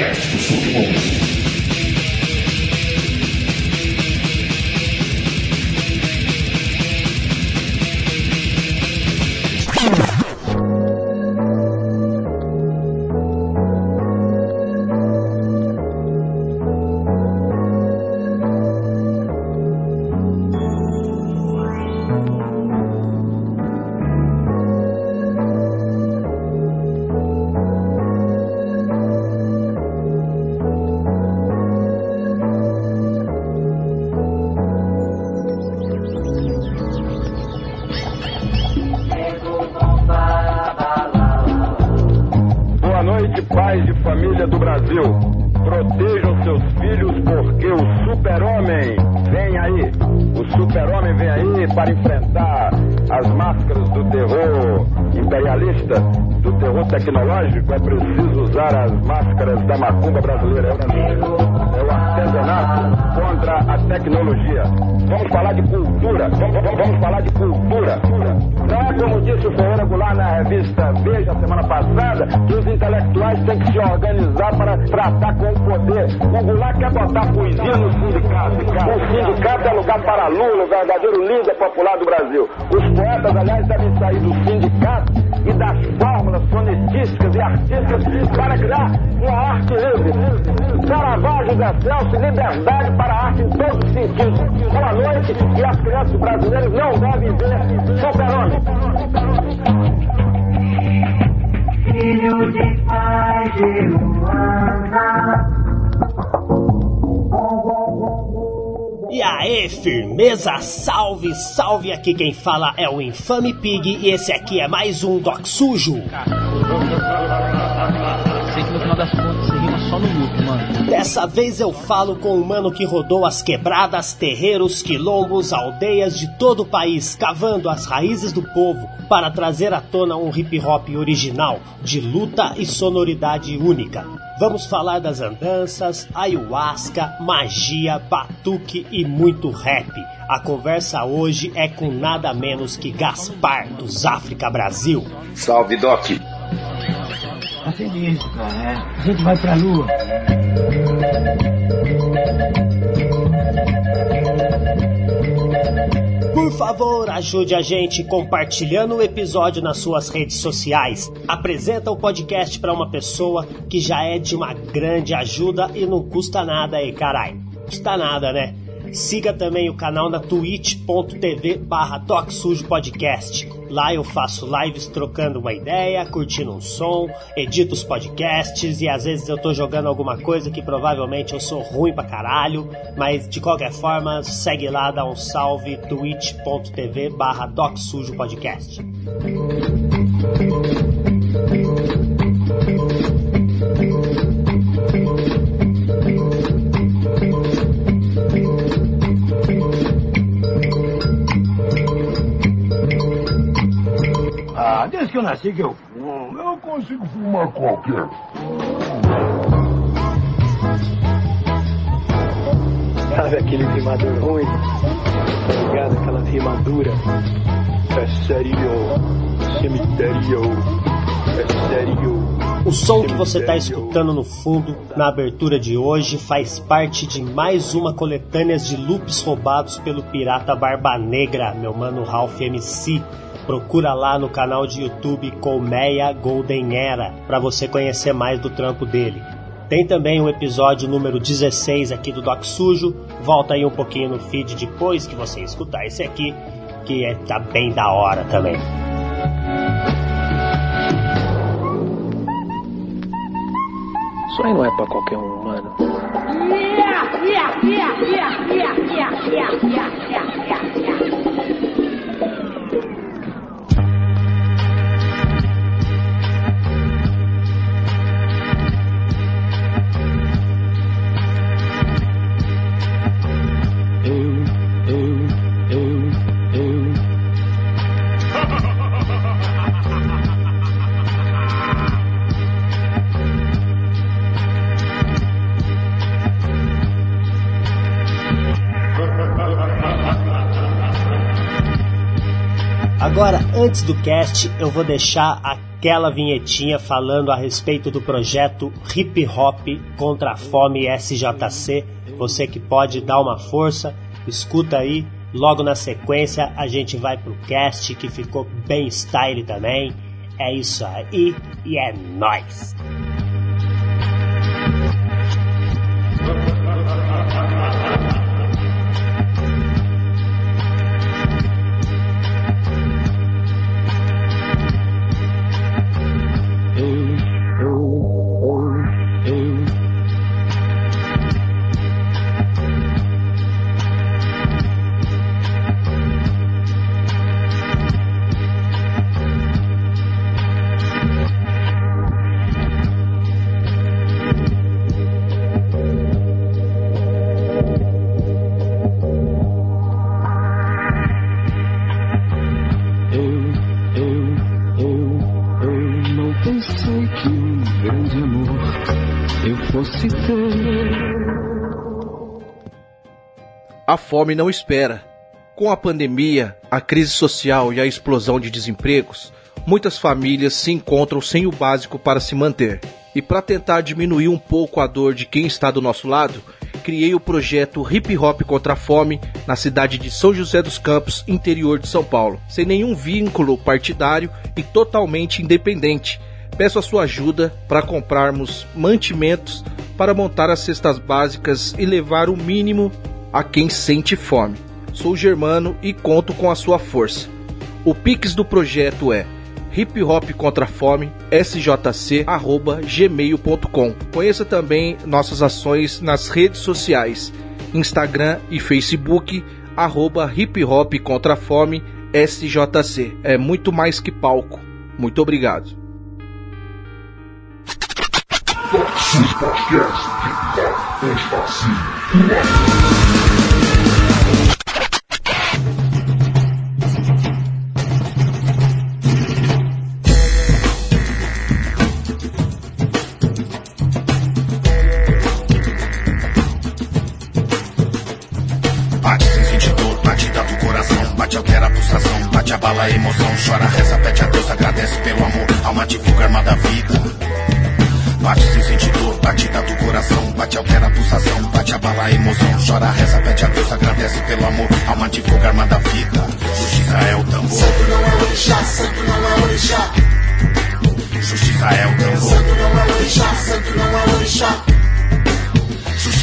podcast do Submundo. Vamos, falar de cultura. Não é como disse o Ferreira Goulart na revista Veja semana passada, que os intelectuais têm que se organizar para tratar com o poder. O Goulart quer botar poesia no sindicato. O sindicato é lugar para Lula, o verdadeiro líder popular do Brasil. Os poetas, aliás, devem sair do sindicato e das fórmulas sonetísticas e artísticas para criar uma arte livre. Caravaggio da Celso, liberdade para a arte em todos os sentidos. Boa noite e as crianças brasileiras não devem ver super-homem. Filho de pai de Luanda. E aí, firmeza, salve, salve! Aqui quem fala é o Infame Pig e esse aqui é mais um Doc Sujo. Das contas você rima só no loop, mano. Dessa vez eu falo com um mano que rodou as quebradas, terreiros, quilombos, aldeias de todo o país, cavando as raízes do povo para trazer à tona um hip hop original, de luta e sonoridade única. Vamos falar das andanças, ayahuasca, magia, batuque e muito rap. A conversa hoje é com nada menos que Gaspar, dos África Brasil. Salve, Doc! Tá cara. É. A gente vai pra lua. Por favor, ajude a gente compartilhando o episódio nas suas redes sociais. Apresenta o podcast para uma pessoa que já é de uma grande ajuda e não custa nada aí, carai. Custa nada, né? Siga também o canal na twitch.tv barra Podcast. Lá eu faço lives trocando uma ideia, curtindo um som, edito os podcasts e às vezes eu tô jogando alguma coisa que provavelmente eu sou ruim pra caralho, mas de qualquer forma, segue lá, dá um salve, twitch.tv barra Podcast. Desde que eu nasci que eu fumo. Eu consigo fumar qualquer. Sabe aquele rimador ruim? Tá ligado? Aquela rimadura. É sério. Cemitério. É sério. O som que você está escutando no fundo, na abertura de hoje, faz parte de mais uma coletânea de loops roubados pelo pirata Barba Negra, meu mano Ralph MC procura lá no canal de YouTube Colmeia Golden Era para você conhecer mais do trampo dele. Tem também o episódio número 16 aqui do Doc Sujo. Volta aí um pouquinho no feed depois que você escutar esse aqui, que é, tá bem da hora também. Isso aí não é pra qualquer um, mano. Yeah, yeah, yeah, yeah, yeah, yeah, yeah, yeah. Agora, antes do cast, eu vou deixar aquela vinhetinha falando a respeito do projeto Hip Hop contra a Fome SJC. Você que pode dar uma força, escuta aí. Logo na sequência, a gente vai pro cast que ficou bem style também. É isso aí e é nóis! A fome não espera. Com a pandemia, a crise social e a explosão de desempregos, muitas famílias se encontram sem o básico para se manter. E para tentar diminuir um pouco a dor de quem está do nosso lado, criei o projeto Hip Hop contra a Fome na cidade de São José dos Campos, interior de São Paulo, sem nenhum vínculo partidário e totalmente independente. Peço a sua ajuda para comprarmos mantimentos para montar as cestas básicas e levar o mínimo a quem sente fome. Sou germano e conto com a sua força. O pix do projeto é hip hop contra a fome sjc@gmail.com. Conheça também nossas ações nas redes sociais, Instagram e Facebook arroba hip hop contra a fome sjc. É muito mais que palco. Muito obrigado. Bate abala a emoção, chora, reza, pede a Deus, agradece pelo amor, alma divulga, arma da vida. Bate sem sentir dor, batida do coração, bate altera a pulsação, bate abala a emoção, chora, reza, pede a Deus, agradece pelo amor, alma divulga, arma da vida. Justiça é o tambor. Santo não é orixá, santo não é orixá. Justiça é o tambor. Santo não é orixá, santo não é orixá.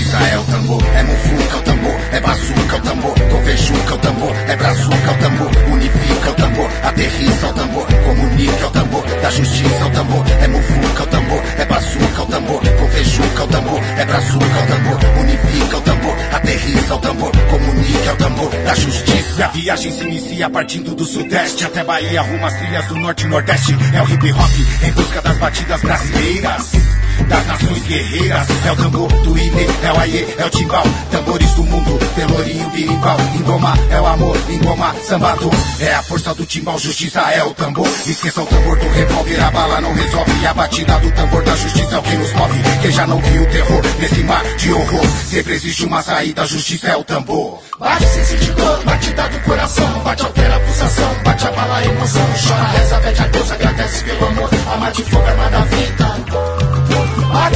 É o tambor, é mufuca o tambor, é bazuca o tambor, covejuca o tambor, é brazuca o tambor, unifica o tambor, aterriça o tambor, comunica o tambor, da justiça o tambor, é mufuca o tambor, é bazuca o tambor, covejuca o tambor, é brazuca o tambor, unifica o tambor, aterriça o tambor, comunica o tambor, da justiça. E a viagem se inicia partindo do sudeste até Bahia, rumo às trilhas do norte e nordeste, é o hip hop em busca das batidas brasileiras das nações guerreiras. É o tambor do Ilê, é o Aie, é o timbal. Tambores do mundo, pelourinho, birimbau. Engoma é o amor, engoma, sambador. É a força do timbal, justiça é o tambor. Esqueça o tambor do revólver, a bala não resolve. A batida do tambor da justiça é o que nos move. Quem já não viu o terror nesse mar de horror? Sempre existe uma saída, justiça é o tambor. Bate sem sentir dor, batida do coração. Bate, altera a pulsação, bate a bala, a emoção. Chora, reza, pede a Deus, agradece pelo amor. Alma de fogo, arma da vida.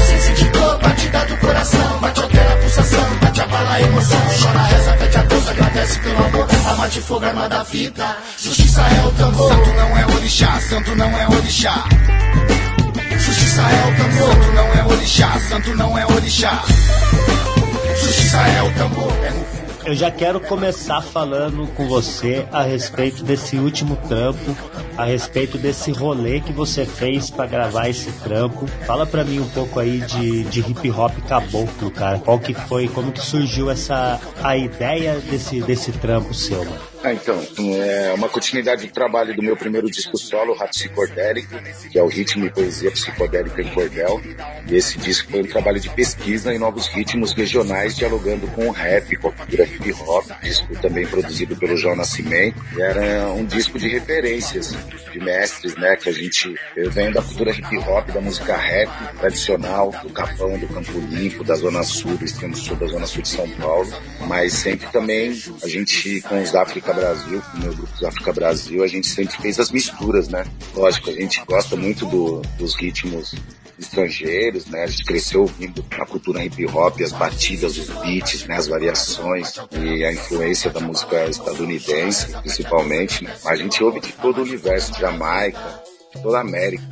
Sem sentir dor, batida do coração. Bate, altera a pulsação, bate a bala, a emoção. Chora, reza, pede a Deus, agradece pelo amor. Alma de fogo, arma da vida. Justiça é o tambor. Santo não é orixá, santo não é orixá. Justiça é o tambor. Santo não é orixá, santo não é orixá. Justiça é o tambor, é no Eu já quero começar falando com você a respeito desse último trampo, a respeito desse rolê que você fez para gravar esse trampo. Fala pra mim um pouco aí de, de hip hop caboclo, cara. Qual que foi, como que surgiu essa a ideia desse desse trampo seu, mano? Ah, então, é uma continuidade do trabalho do meu primeiro disco solo, Rato Psicodélico, que é o ritmo e poesia psicodélica em cordel. E esse disco foi um trabalho de pesquisa em novos ritmos regionais, dialogando com o rap, com a cultura hip hop. Disco também produzido pelo João Nascimento. E era um disco de referências, de mestres, né, que a gente, eu venho da cultura hip hop, da música rap tradicional, do Capão, do Campo Limpo, da Zona Sul, do extremo sul da Zona Sul de São Paulo. Mas sempre também a gente, com os da África Brasil, com o meu grupo África Brasil, a gente sempre fez as misturas, né? Lógico, a gente gosta muito do, dos ritmos estrangeiros, né? A gente cresceu ouvindo a cultura hip hop, as batidas, os beats, né? As variações e a influência da música estadunidense, principalmente, né? A gente ouve de todo o universo, Jamaica, toda a América.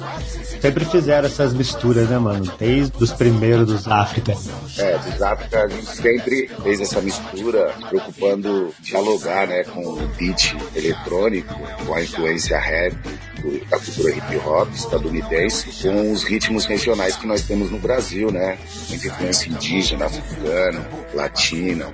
Sempre fizeram essas misturas, né, mano? Desde os primeiros dos África. É, dos África a gente sempre fez essa mistura, preocupando dialogar, né, com o beat eletrônico, com a influência rap, da cultura hip hop estadunidense, com os ritmos regionais que nós temos no Brasil, né? Muita influência indígena, africana, latina,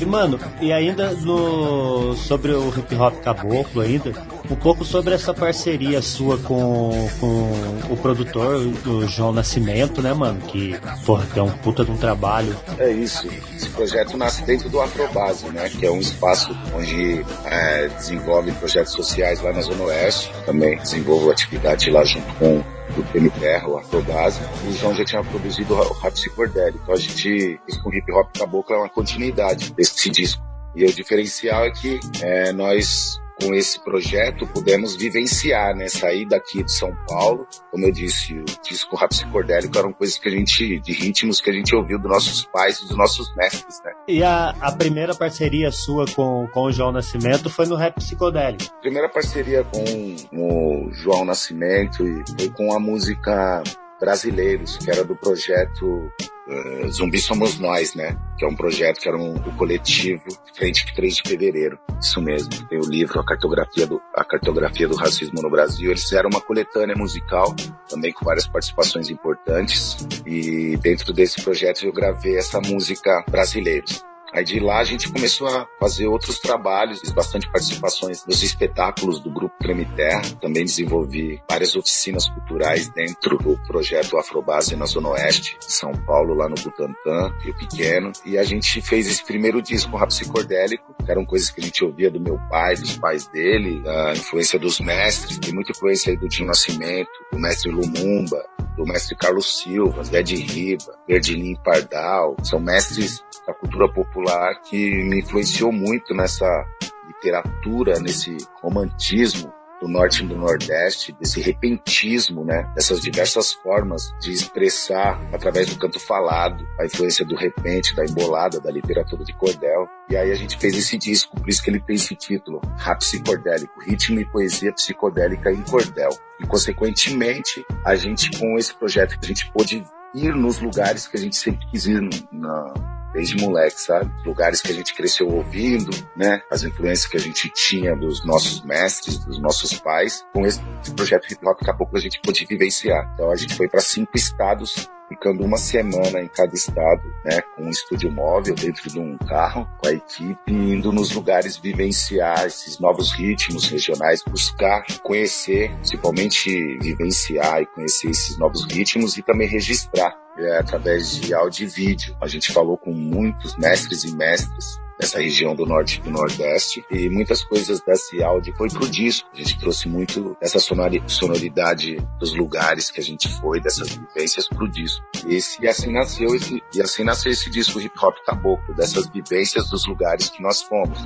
e mano, e ainda no sobre o hip hop caboclo ainda, um pouco sobre essa parceria sua com, com o produtor, o João Nascimento, né, mano? Que, porra, tem um puta de um trabalho. É isso. Esse projeto nasce dentro do Afrobase, né? Que é um espaço onde é, desenvolve projetos sociais lá na Zona Oeste. Também desenvolvo atividade lá junto com do PM Terra, o Afrobase. O João já tinha produzido o Rapsi Cordelli. Então a gente, isso com hip hop caboclo é uma continuidade desse disco. E o diferencial é que é, nós com esse projeto pudemos vivenciar, né? Sair daqui de São Paulo, como eu disse, o disco Raps Cordélico eram coisas que a gente, de ritmos que a gente ouviu dos nossos pais, dos nossos mestres, né? E a, a primeira parceria sua com, com o João Nascimento foi no Rap Psicodélico? Primeira parceria com o João Nascimento e foi com a música Brasileiros, que era do projeto uh, Zumbi Somos Nós, né? Que é um projeto que era um, um coletivo Frente 3 de Fevereiro. Isso mesmo. Tem o livro A Cartografia do, a Cartografia do Racismo no Brasil. Eles fizeram uma coletânea musical, também com várias participações importantes. E dentro desse projeto eu gravei essa música Brasileiros. Aí de lá a gente começou a fazer outros trabalhos, fiz bastante participações nos espetáculos do Grupo Creme Terra. Também desenvolvi várias oficinas culturais dentro do projeto Afrobase na Zona Oeste São Paulo, lá no Butantã, Rio Pequeno. E a gente fez esse primeiro disco, Rap Psicordélico, que eram coisas que a gente ouvia do meu pai, dos pais dele, a influência dos mestres, tem muita influência aí do Dinho Nascimento, do mestre Lumumba, do mestre Carlos Silva, Zé de Riba, Erdilim Pardal. São mestres da cultura popular que me influenciou muito nessa literatura, nesse romantismo do norte e do nordeste, desse repentismo, né? Dessas diversas formas de expressar através do canto falado, a influência do repente, da embolada, da literatura de cordel. E aí a gente fez esse disco, por isso que ele tem esse título, Rap Psicodélico, Ritmo e Poesia Psicodélica em Cordel. E consequentemente, a gente com esse projeto, a gente pôde ir nos lugares que a gente sempre quis ir na, desde moleque, sabe? Lugares que a gente cresceu ouvindo, né? As influências que a gente tinha dos nossos mestres, dos nossos pais. Com esse projeto Hip Hop, daqui a pouco a gente pôde vivenciar. Então a gente foi para cinco estados ficando uma semana em cada estado, né, com um estúdio móvel dentro de um carro, com a equipe, indo nos lugares vivenciar esses novos ritmos regionais, buscar conhecer, principalmente vivenciar e conhecer esses novos ritmos e também registrar é, através de áudio e vídeo. A gente falou com muitos mestres e mestres nessa região do norte e do nordeste e muitas coisas desse áudio foi pro disco. A gente trouxe muito essa sonoridade dos lugares que a gente foi, dessas vivências pro disco. E, esse, e assim nasceu esse, e assim nasceu esse disco hip hop caboclo, dessas vivências dos lugares que nós fomos.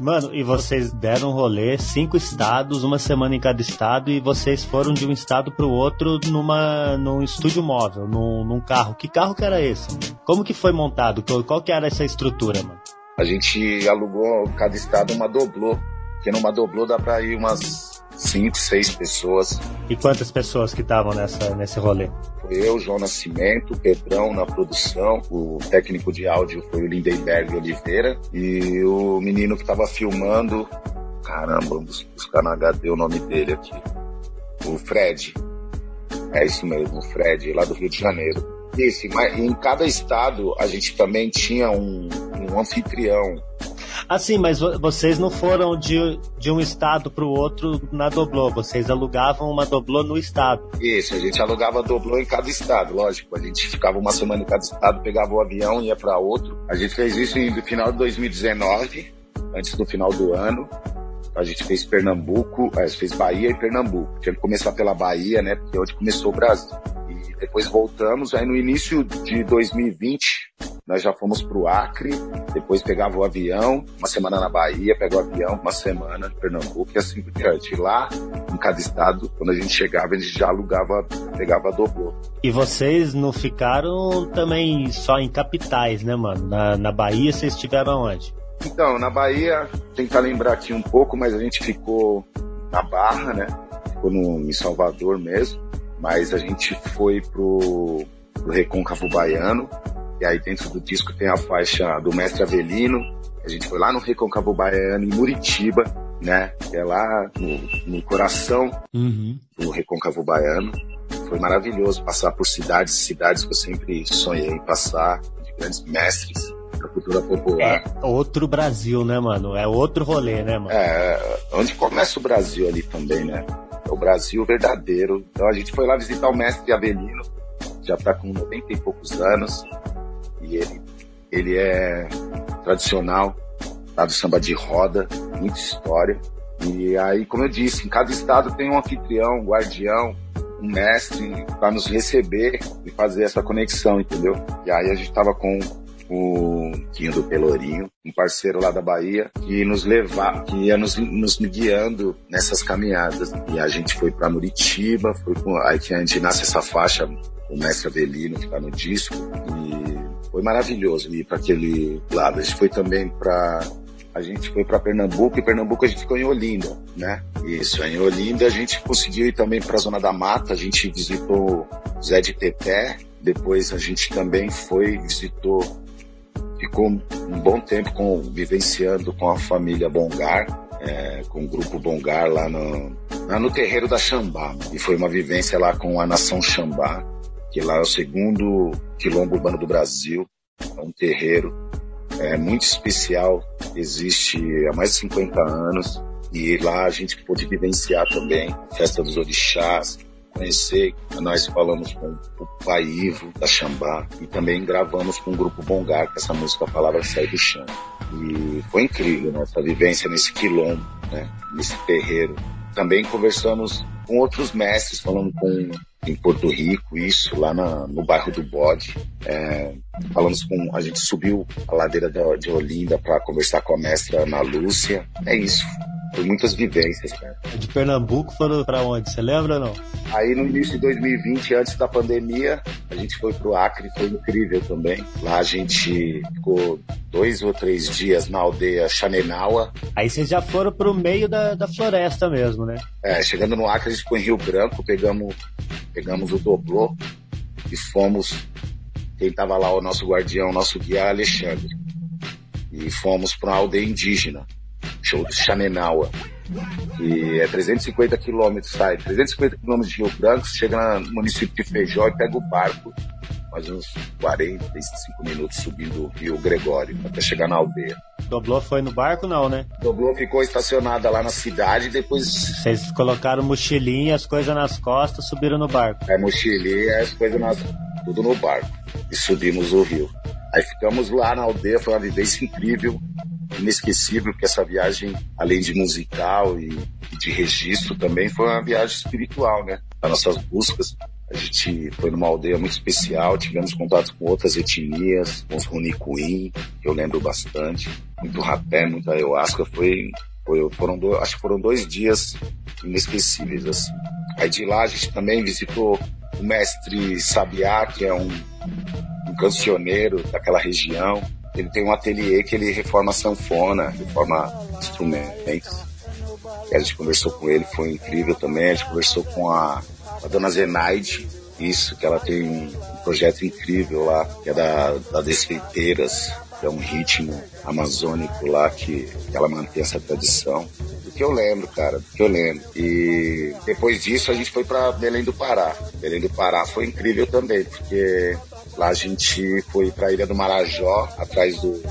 Mano, e vocês deram rolê, cinco estados, uma semana em cada estado, e vocês foram de um estado pro outro numa, num estúdio móvel, num, num carro. Que carro que era esse? Como que foi montado? Qual que era essa estrutura, mano? A gente alugou cada estado uma doblô, que numa doblô dá pra ir umas cinco, seis pessoas. E quantas pessoas que estavam nessa nesse rolê? Foi eu, João Nascimento, Pedrão na produção, o técnico de áudio foi o Lindenberg Oliveira e o menino que estava filmando, caramba, vamos buscar no HD o nome dele aqui, o Fred. É isso mesmo, o Fred, lá do Rio de Janeiro. Esse, mas em cada estado a gente também tinha um, um anfitrião. Assim, mas vocês não foram de, de um estado para o outro na doblô, vocês alugavam uma doblô no estado. Isso, a gente alugava doblô em cada estado, lógico. A gente ficava uma semana em cada estado, pegava o avião e ia para outro. A gente fez isso no final de 2019, antes do final do ano. A gente fez Pernambuco, a gente fez Bahia e Pernambuco. Tinha que começar pela Bahia, né? Porque é onde começou o Brasil. Depois voltamos. Aí no início de 2020, nós já fomos pro Acre, depois pegava o avião, uma semana na Bahia, pegava o avião, uma semana em Pernambuco e assim por diante. Lá, em cada estado, quando a gente chegava, a gente já alugava, pegava doblô. E vocês não ficaram também só em capitais, né, mano? Na, na Bahia vocês estiveram onde? Então, na Bahia, tentar lembrar aqui um pouco, mas a gente ficou na Barra, né? Ficou no, em Salvador mesmo. Mas a gente foi pro, pro Recôncavo Baiano, e aí dentro do disco tem a faixa do Mestre Avelino. A gente foi lá no Recôncavo Baiano, em Muritiba, né? Que é lá no, no coração uhum. do Recôncavo Baiano. Foi maravilhoso passar por cidades, cidades que eu sempre sonhei em passar, de grandes mestres da cultura popular. É outro Brasil, né, mano? É outro rolê, né, mano? É, onde começa o Brasil ali também, né? O Brasil verdadeiro. Então a gente foi lá visitar o mestre Avelino, já tá com 90 e poucos anos e ele, ele é tradicional, tá do samba de roda, muita história. E aí, como eu disse, em cada estado tem um anfitrião, um guardião, um mestre para nos receber e fazer essa conexão, entendeu? E aí a gente tava com o Quinho do Pelourinho, um parceiro lá da Bahia, que nos levar, que ia nos, nos guiando nessas caminhadas. E a gente foi para Muritiba, foi com, aí que a gente nasce essa faixa, o mestre Avelino que tá no disco, e foi maravilhoso ir para aquele lado. A gente foi também para a gente foi para Pernambuco e Pernambuco a gente ficou em Olinda, né? Isso, em Olinda a gente conseguiu ir também para a Zona da Mata, a gente visitou Zé de Teté, depois a gente também foi, visitou, ficou um bom tempo com, vivenciando com a família Bongar, é, com o grupo Bongar lá no, lá no terreiro da Xambá. E foi uma vivência lá com a nação Xambá, que lá é o segundo quilombo urbano do Brasil, é um terreiro é, muito especial, existe há mais de 50 anos, e lá a gente pôde vivenciar também festa dos orixás, conhecer, nós falamos com o Pai Ivo da Xambá e também gravamos com o grupo Bongar, que essa música a palavra sai do chão. E foi incrível nossa vivência nesse quilombo, né, nesse terreiro. Também conversamos com outros mestres, falando com em Porto Rico, isso lá na, no bairro do Bode. É, falamos com, a gente subiu a ladeira de, de Olinda para conversar com a mestra Ana Lúcia. É isso. Foi muitas vivências, cara. De Pernambuco foram para onde? Você lembra ou não? Aí no início de 2020, antes da pandemia, a gente foi pro Acre, foi incrível também. Lá a gente ficou dois ou três dias na aldeia Chanenaua. Aí vocês já foram pro meio da, da floresta mesmo, né? É, chegando no Acre, a gente foi em Rio Branco, pegamos, pegamos o doblô e fomos. Quem tava lá, o nosso guardião, o nosso guia Alexandre. E fomos para uma aldeia indígena show de Chanenaua. E é 350 quilômetros, sai 350 quilômetros de Rio Branco, chega no município de Feijó e pega o barco, mais uns 45 minutos subindo o Rio Gregório, até chegar na aldeia. Doblô foi no barco não, né? Doblô ficou estacionada lá na cidade e depois... Vocês colocaram mochilinha, as coisas nas costas, subiram no barco. É, mochilinha, as coisas nas... tudo no barco. E subimos o rio. Aí ficamos lá na aldeia, foi uma vivência incrível inesquecível, porque essa viagem, além de musical e de registro, também foi uma viagem espiritual, né? As nossas buscas. A gente foi numa aldeia muito especial, tivemos contato com outras etnias, com os Runicuim, que eu lembro bastante. Muito rapé, muita ayahuasca. Foi, foi, foram dois, acho que foram dois dias inesquecíveis, assim. Aí de lá a gente também visitou o mestre Sabiá, que é um, um cancioneiro daquela região ele tem um ateliê que ele reforma sanfona, reforma instrumentos. E a gente conversou com ele, foi incrível também. A gente conversou com a, a dona Zenaide, isso, que ela tem um, projeto incrível lá, que é da, da Desfeiteiras, que é um ritmo amazônico lá que, que ela mantém essa tradição. Que eu lembro, cara, que eu lembro. E depois disso a gente foi para Belém do Pará. Belém do Pará foi incrível também, porque Lá a gente foi para a Ilha do Marajó, atrás do,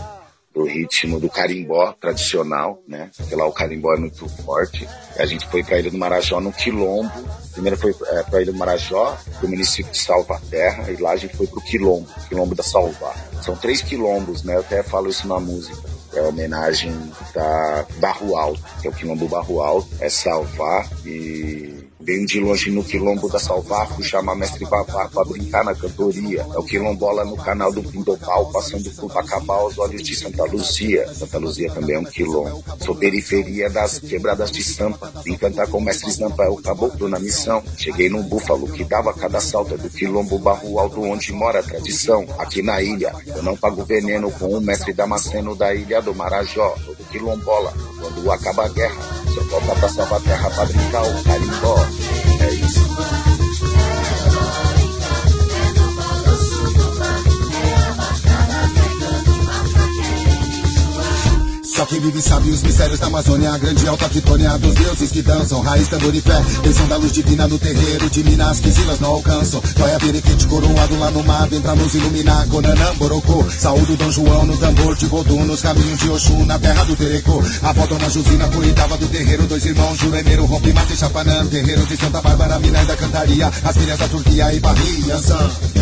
do ritmo do carimbó tradicional, né? Porque lá o carimbó é muito forte. A gente foi para a Ilha do Marajó no Quilombo. Primeiro foi é, para a Ilha do Marajó, do município de Salvaterra, e lá a gente foi para o Quilombo, Quilombo da Salvar. São três quilombos, né? Eu até falo isso na música. É a homenagem da Barro Alto, que é o Quilombo Barro Alto, é Salvar e Venho de longe no quilombo da Salvaco, chama mestre Vavá pra brincar na cantoria. É o quilombola no canal do Pindopau, passando por Bacabal aos olhos de Santa Luzia. Santa Luzia também é um quilombo. Sou periferia das quebradas de Sampa. Vim cantar com o mestre Zampa, é o caboclo na missão. Cheguei num búfalo que dava cada salto é do quilombo Barro Alto, onde mora a tradição. Aqui na ilha, eu não pago veneno com o mestre Damasceno da ilha do Marajó, todo quilombola. Quando acaba a guerra, só volta pra salvar a terra pra brincar o carimbó. Eis. Só quem vive sabe os mistérios da Amazônia, a grande alta quitônia dos deuses que dançam, raiz, tambor e fé, bênção da luz divina no terreiro de Minas, que silas não alcançam. Toia periquete coroado lá no mar, vem pra nos iluminar, Conanã, Borocô, saúde Dom João no tambor de Vodum, nos caminhos de Oxum, na terra do Terecô. A avó Dona Jusina cuidava do terreiro, dois irmãos, Juremeiro, Rompe, Mate e Chapanã, terreiro de Santa Bárbara, Minas da Cantaria, as filhas da Turquia e Barrias.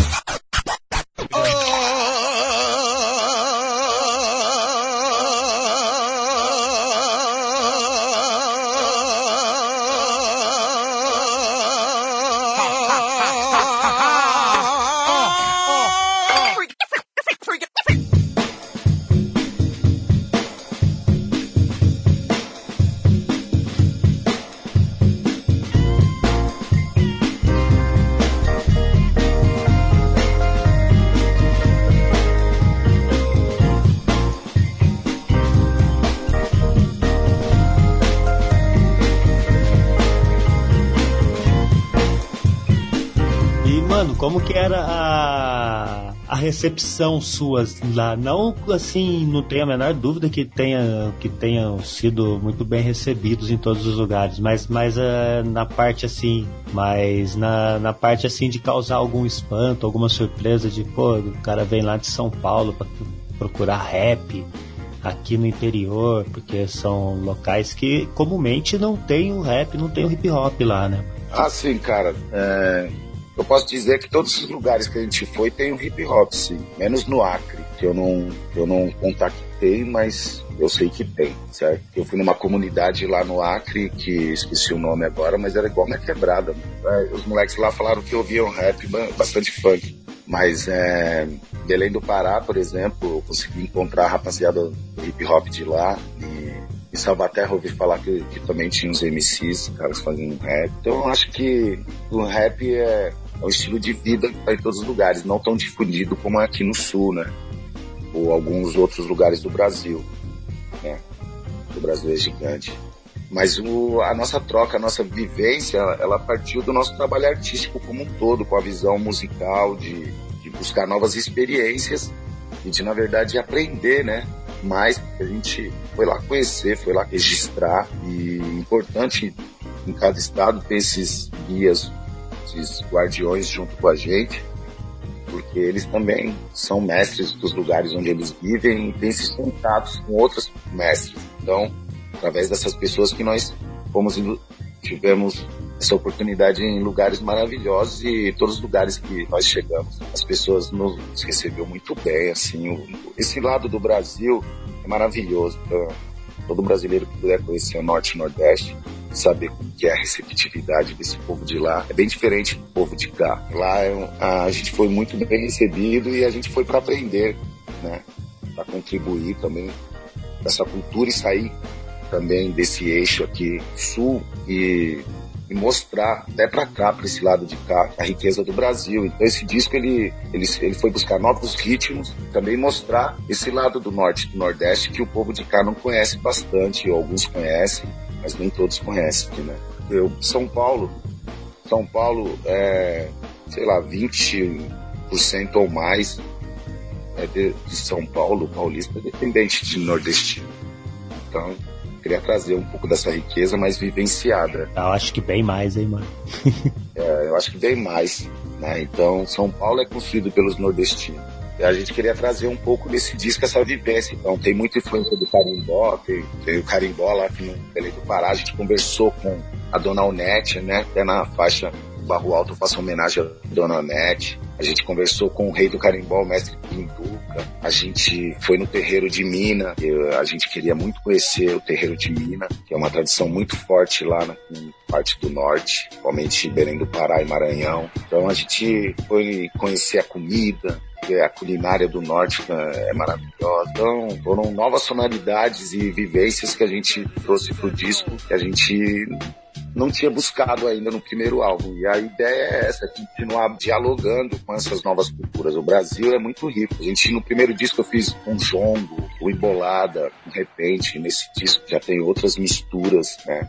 Que era a, a recepção suas lá? Não, assim, não tenho a menor dúvida que, tenha, que tenham sido muito bem recebidos em todos os lugares, mas, mas eh, na parte, assim, mas na, na parte, assim, de causar algum espanto, alguma surpresa de, pô, o cara vem lá de São Paulo pra procurar rap aqui no interior, porque são locais que comumente não tem o rap, não tem o hip hop lá, né? Ah, sim, cara. É, eu posso dizer que todos os lugares que a gente foi tem um hip hop, sim. Menos no Acre, que eu não, eu não contactei, mas eu sei que tem, certo? Eu fui numa comunidade lá no Acre, que esqueci o nome agora, mas era igual minha quebrada. né? Os moleques lá falaram que ouviam rap, ba- bastante funk. Mas é, Belém do Pará, por exemplo, eu consegui encontrar a rapaziada do hip hop de lá. E em Salvaterra ouvi falar que, que também tinha uns MCs, caras fazendo rap. Então eu acho que o rap é, é um estilo de vida que tá em todos os lugares, não tão difundido como é aqui no sul, né? Ou alguns outros lugares do Brasil, né? O Brasil é gigante. Mas o, a nossa troca, a nossa vivência, ela partiu do nosso trabalho artístico como um todo, com a visão musical de, de buscar novas experiências e de, na verdade, aprender, né? Mais, a gente foi lá conhecer, foi lá registrar e importante em cada estado ter esses guias, guardiões junto com a gente, porque eles também são mestres dos lugares onde eles vivem e têm esses contatos com outros mestres. Então, através dessas pessoas que nós fomos tivemos essa oportunidade em lugares maravilhosos e todos os lugares que nós chegamos, as pessoas nos recebeu muito bem, assim, o- esse lado do Brasil é maravilhoso para todo brasileiro que puder conhecer o Norte e Nordeste, saber como que é a receptividade desse povo de lá. É bem diferente do povo de cá. Lá é a gente foi muito bem recebido e a gente foi para aprender, né? Para contribuir também com essa cultura e sair também desse eixo aqui sul e, e mostrar até para cá, para esse lado de cá, a riqueza do Brasil. Então esse disco ele, ele, ele foi buscar novos ritmos, também mostrar esse lado do norte do nordeste que o povo de cá não conhece bastante, ou alguns conhecem, mas nem todos conhecem, né? Eu, São Paulo, São Paulo é, sei lá, 20% ou mais é de, de São Paulo, paulista, dependente de nordestino. Então, queria trazer um pouco dessa riqueza, mas vivenciada. Eu acho que bem mais, hein, mano? É, eu acho que vem mais, né? Então, São Paulo é construído pelos nordestinos. A gente queria trazer um pouco desse disco, essa vivência. Então, tem muita influência do carimbó, tem, tem o carimbó lá no Belém do Pará. A gente conversou com a dona Onete, né? Até na faixa Barro Alto, eu faço homenagem à Dona Nete. A gente conversou com o rei do carimbó, o mestre Pinduca. A gente foi no terreiro de Mina. a gente queria muito conhecer o terreiro de Mina, que é uma tradição muito forte lá na parte do norte, principalmente Belém do Pará e Maranhão. Então a gente foi conhecer a comida, a culinária do norte é maravilhosa. Então, foram novas sonoridades e vivências que a gente trouxe pro disco, que a gente não tinha buscado ainda no primeiro álbum. E a ideia é essa, continuar dialogando com essas novas culturas. O Brasil é muito rico. A gente, no primeiro disco eu fiz um jongo, o Embolada, de repente, nesse disco já tem outras misturas, né?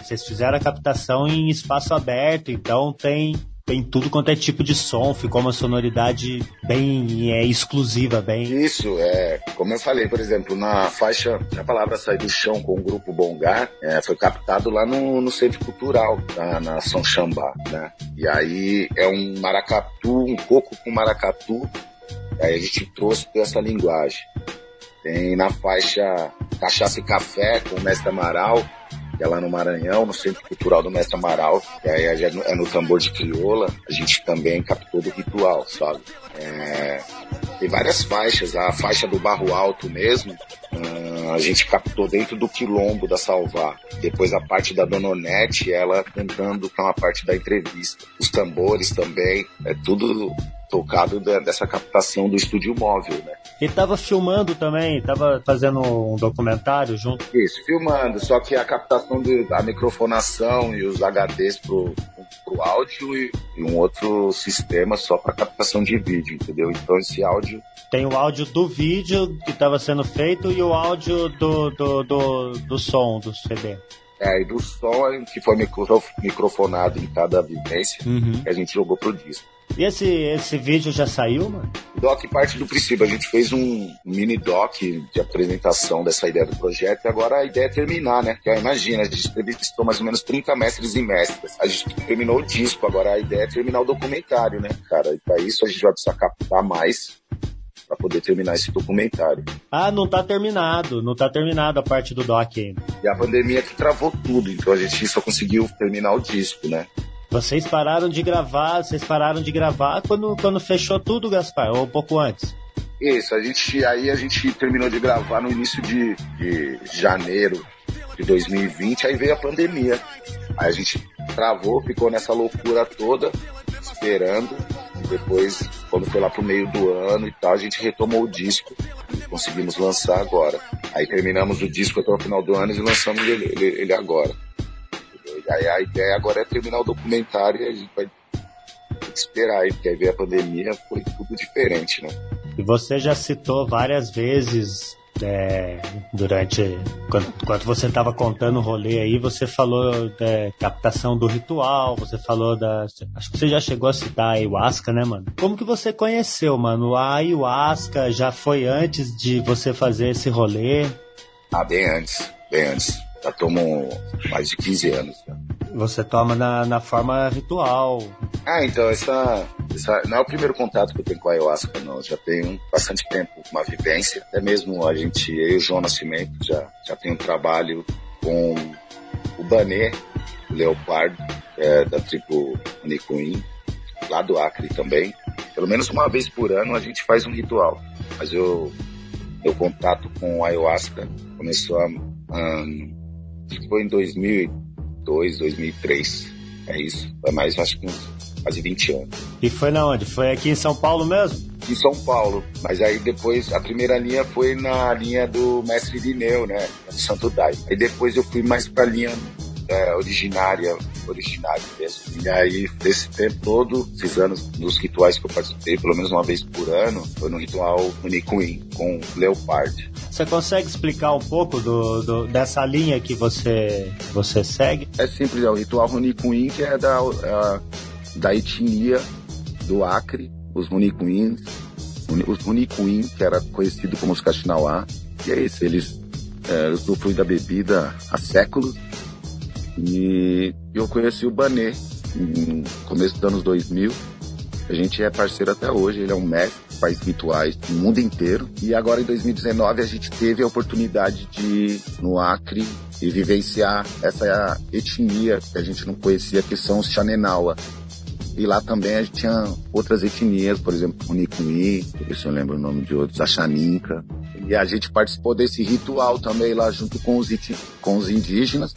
Vocês fizeram a captação em espaço aberto, então tem tem tudo quanto é tipo de som, ficou uma sonoridade bem é, exclusiva, bem. Isso, é. Como eu falei, por exemplo, na faixa A Palavra Sai do Chão com o grupo Bongar, é, foi captado lá no, no Centro Cultural, na, na São Xambá, né? E aí é um maracatu, um coco com maracatu, aí a gente trouxe essa linguagem. Tem na faixa Cachaça e Café com o Mestre Amaral, que é lá no Maranhão, no Centro Cultural do Mestre Amaral, que aí é no, é no tambor de crioula, a gente também captou do ritual, sabe? É, tem várias faixas, a faixa do Barro Alto mesmo, uh, a gente captou dentro do quilombo da Salvar. Depois a parte da Dona Onete, ela cantando com a parte da entrevista. Os tambores também, é tudo tocado dessa captação do estúdio móvel, né? E tava filmando também, tava fazendo um documentário junto? Isso, filmando, só que a captação da microfonação e os HDs pro, pro áudio e, e um outro sistema só para captação de vídeo, entendeu? Então esse áudio tem o áudio do vídeo que estava sendo feito e o áudio do, do, do, do som do CD. É, e do som que foi micro, microfonado em cada vivência uhum. que a gente jogou pro disco. E esse, esse vídeo já saiu, mano? O doc parte do princípio. A gente fez um mini doc de apresentação dessa ideia do projeto e agora a ideia é terminar, né? Porque, imagina, a gente entrevistou mais ou menos 30 mestres e mestras. A gente terminou o disco, agora a ideia é terminar o documentário, né, cara? E pra isso a gente vai precisar captar mais para poder terminar esse documentário. Ah, não tá terminado, não tá terminado a parte do doc ainda. E a pandemia que travou tudo, então a gente só conseguiu terminar o disco, né? Vocês pararam de gravar, vocês pararam de gravar quando, quando fechou tudo, Gaspar, ou um pouco antes? Isso, a gente, aí a gente terminou de gravar no início de, de janeiro de 2020, aí veio a pandemia. Aí a gente travou, ficou nessa loucura toda, esperando, depois, quando foi lá pro meio do ano e tal, a gente retomou o disco e conseguimos lançar agora. Aí terminamos o disco até o final do ano e lançamos ele, ele, ele agora. Aí a ideia agora é terminar o documentário e a gente vai esperar aí, porque aí veio a pandemia, foi tudo diferente, né? E você já citou várias vezes é, durante quando, quando você estava contando o rolê aí, você falou da captação do ritual, você falou da. Acho que você já chegou a citar a ayahuasca, né, mano? Como que você conheceu, mano? A ayahuasca já foi antes de você fazer esse rolê? Ah, bem antes, bem antes. Já tomo mais de 15 anos. Você toma na, na forma ritual. Ah, então essa, essa não é o primeiro contato que eu tenho com a ayahuasca, não. Já tenho bastante tempo, uma vivência. Até mesmo a gente, eu e o João Nascimento, já, já tem um trabalho com o Banê, o Leopardo, é, da tribo Unicuim, lá do Acre também. Pelo menos uma vez por ano a gente faz um ritual. Mas eu, meu contato com a ayahuasca começou a, um, foi em 2000 2002, 2003. É isso. É mais, acho que uns quase 20 anos. E foi na onde? Foi aqui em São Paulo mesmo? Em São Paulo. Mas aí depois, a primeira linha foi na linha do mestre Lineu, né? Do Santo Daime. Aí depois eu fui mais pra linha é, originária, originária mesmo. E aí, desse tempo todo, esses anos, nos rituais que eu participei, pelo menos uma vez por ano, foi no ritual Unicuim, com Leopard. Você consegue explicar um pouco do, do, dessa linha que você, você segue? É simples, é o ritual Unicuim, que é da, é, da etnia do Acre, os Municuins, os Municuim, que era conhecido como os Caxinauá, e é isso, eles é, usufruem da bebida há séculos, e eu conheci o Banê no começo dos anos 2000. A gente é parceiro até hoje, ele é um mestre, faz rituais no mundo inteiro. E agora em 2019 a gente teve a oportunidade de ir no Acre e vivenciar essa etnia que a gente não conhecia, que são os Xanenawa. E lá também a gente tinha outras etnias, por exemplo, o Nicuí, se eu lembro o nome de outros, a Xaninca. E a gente participou desse ritual também lá junto com os, com os indígenas.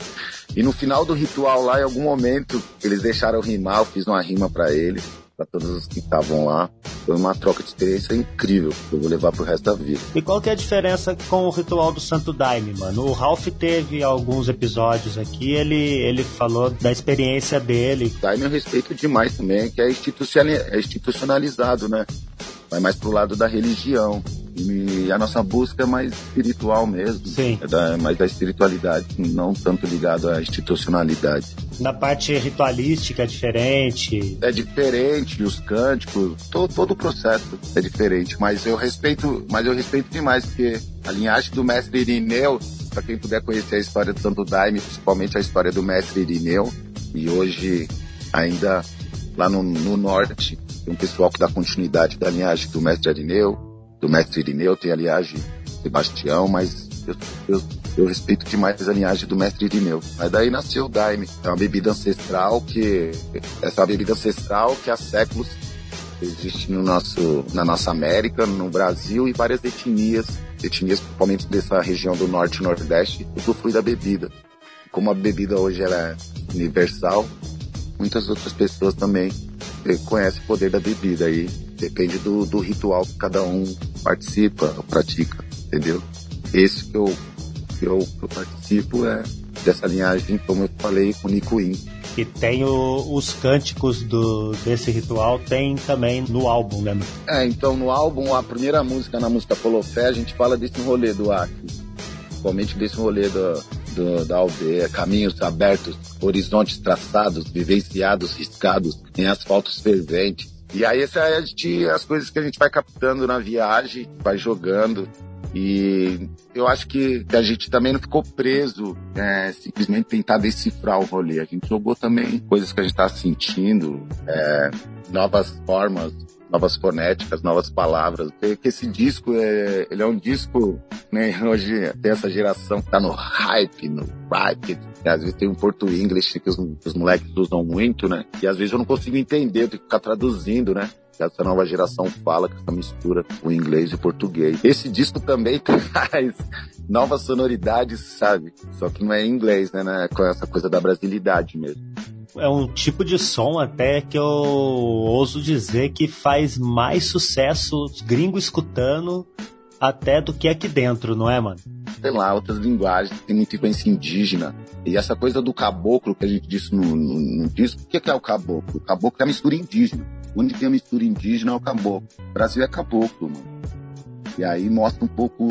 E no final do ritual lá, em algum momento, eles deixaram rimar, eu fiz uma rima para eles, para todos os que estavam lá. Foi uma troca de experiência incrível que eu vou levar pro resto da vida. E qual que é a diferença com o ritual do Santo Daime, mano? O Ralph teve alguns episódios aqui, ele, ele falou da experiência dele. Daime eu respeito demais também, que é institucionalizado, né? Vai mais pro lado da religião. E a nossa busca é mais espiritual mesmo. Sim. É da, mais da espiritualidade, não tanto ligado à institucionalidade. Na parte ritualística é diferente? É diferente, os cânticos, todo, todo o processo é diferente. Mas eu respeito, mas eu respeito demais, porque a linhagem do mestre Irineu, para quem puder conhecer a história do Santo Daime, principalmente a história do mestre Irineu, e hoje ainda lá no, no norte, tem um pessoal que dá continuidade da linhagem do mestre Irineu, do mestre Irineu, tem a linhagem Sebastião, mas eu, eu, eu, respeito demais a linhagem do mestre Irineu. Mas daí nasceu o Daime, é uma bebida ancestral que essa bebida ancestral que há séculos existe no nosso, na nossa América, no Brasil e várias etnias, etnias principalmente dessa região do norte e nordeste, usufruem da bebida. Como a bebida hoje ela é universal, muitas outras pessoas também conhecem o poder da bebida aí Depende do, do ritual que cada um participa, pratica, entendeu? Esse que eu, que eu, que eu participo é dessa linhagem, como eu falei, com o Nicuim. E tem o, os cânticos do, desse ritual, tem também no álbum, né? É, então no álbum, a primeira música, na música Polofé, a gente fala desse rolê do Acre. Principalmente desse rolê do, do, da aldeia, caminhos abertos, horizontes traçados, vivenciados, riscados, em asfaltos ferventes, e aí essa é as coisas que a gente vai captando na viagem, vai jogando. E eu acho que, a gente também não ficou preso é, simplesmente tentar decifrar o rolê. A gente jogou também coisas que a gente está sentindo, é, novas formas, novas fonéticas, novas palavras. Porque esse disco é, ele é um disco, né, hoje tem essa geração que tá no hype, no hype, às vezes tem um porto inglês que os, os moleques usam muito, né? E às vezes eu não consigo entender, tenho que ficar traduzindo, né? que essa nova geração fala, com essa mistura o inglês e o português. Esse disco também traz novas sonoridades, sabe? Só que não é em inglês, né? né? Com essa coisa da brasilidade mesmo. É um tipo de som até que eu ouso dizer que faz mais sucesso os gringos escutando até do que aqui dentro, não é, mano? Sei lá, outras linguagens, tem muita influência indígena. E essa coisa do caboclo que a gente disse no, no, no disco, o que é, o caboclo? O caboclo é a mistura indígena. Onde tem a mistura indígena é o caboclo. O Brasil é caboclo, mano. E aí mostra um pouco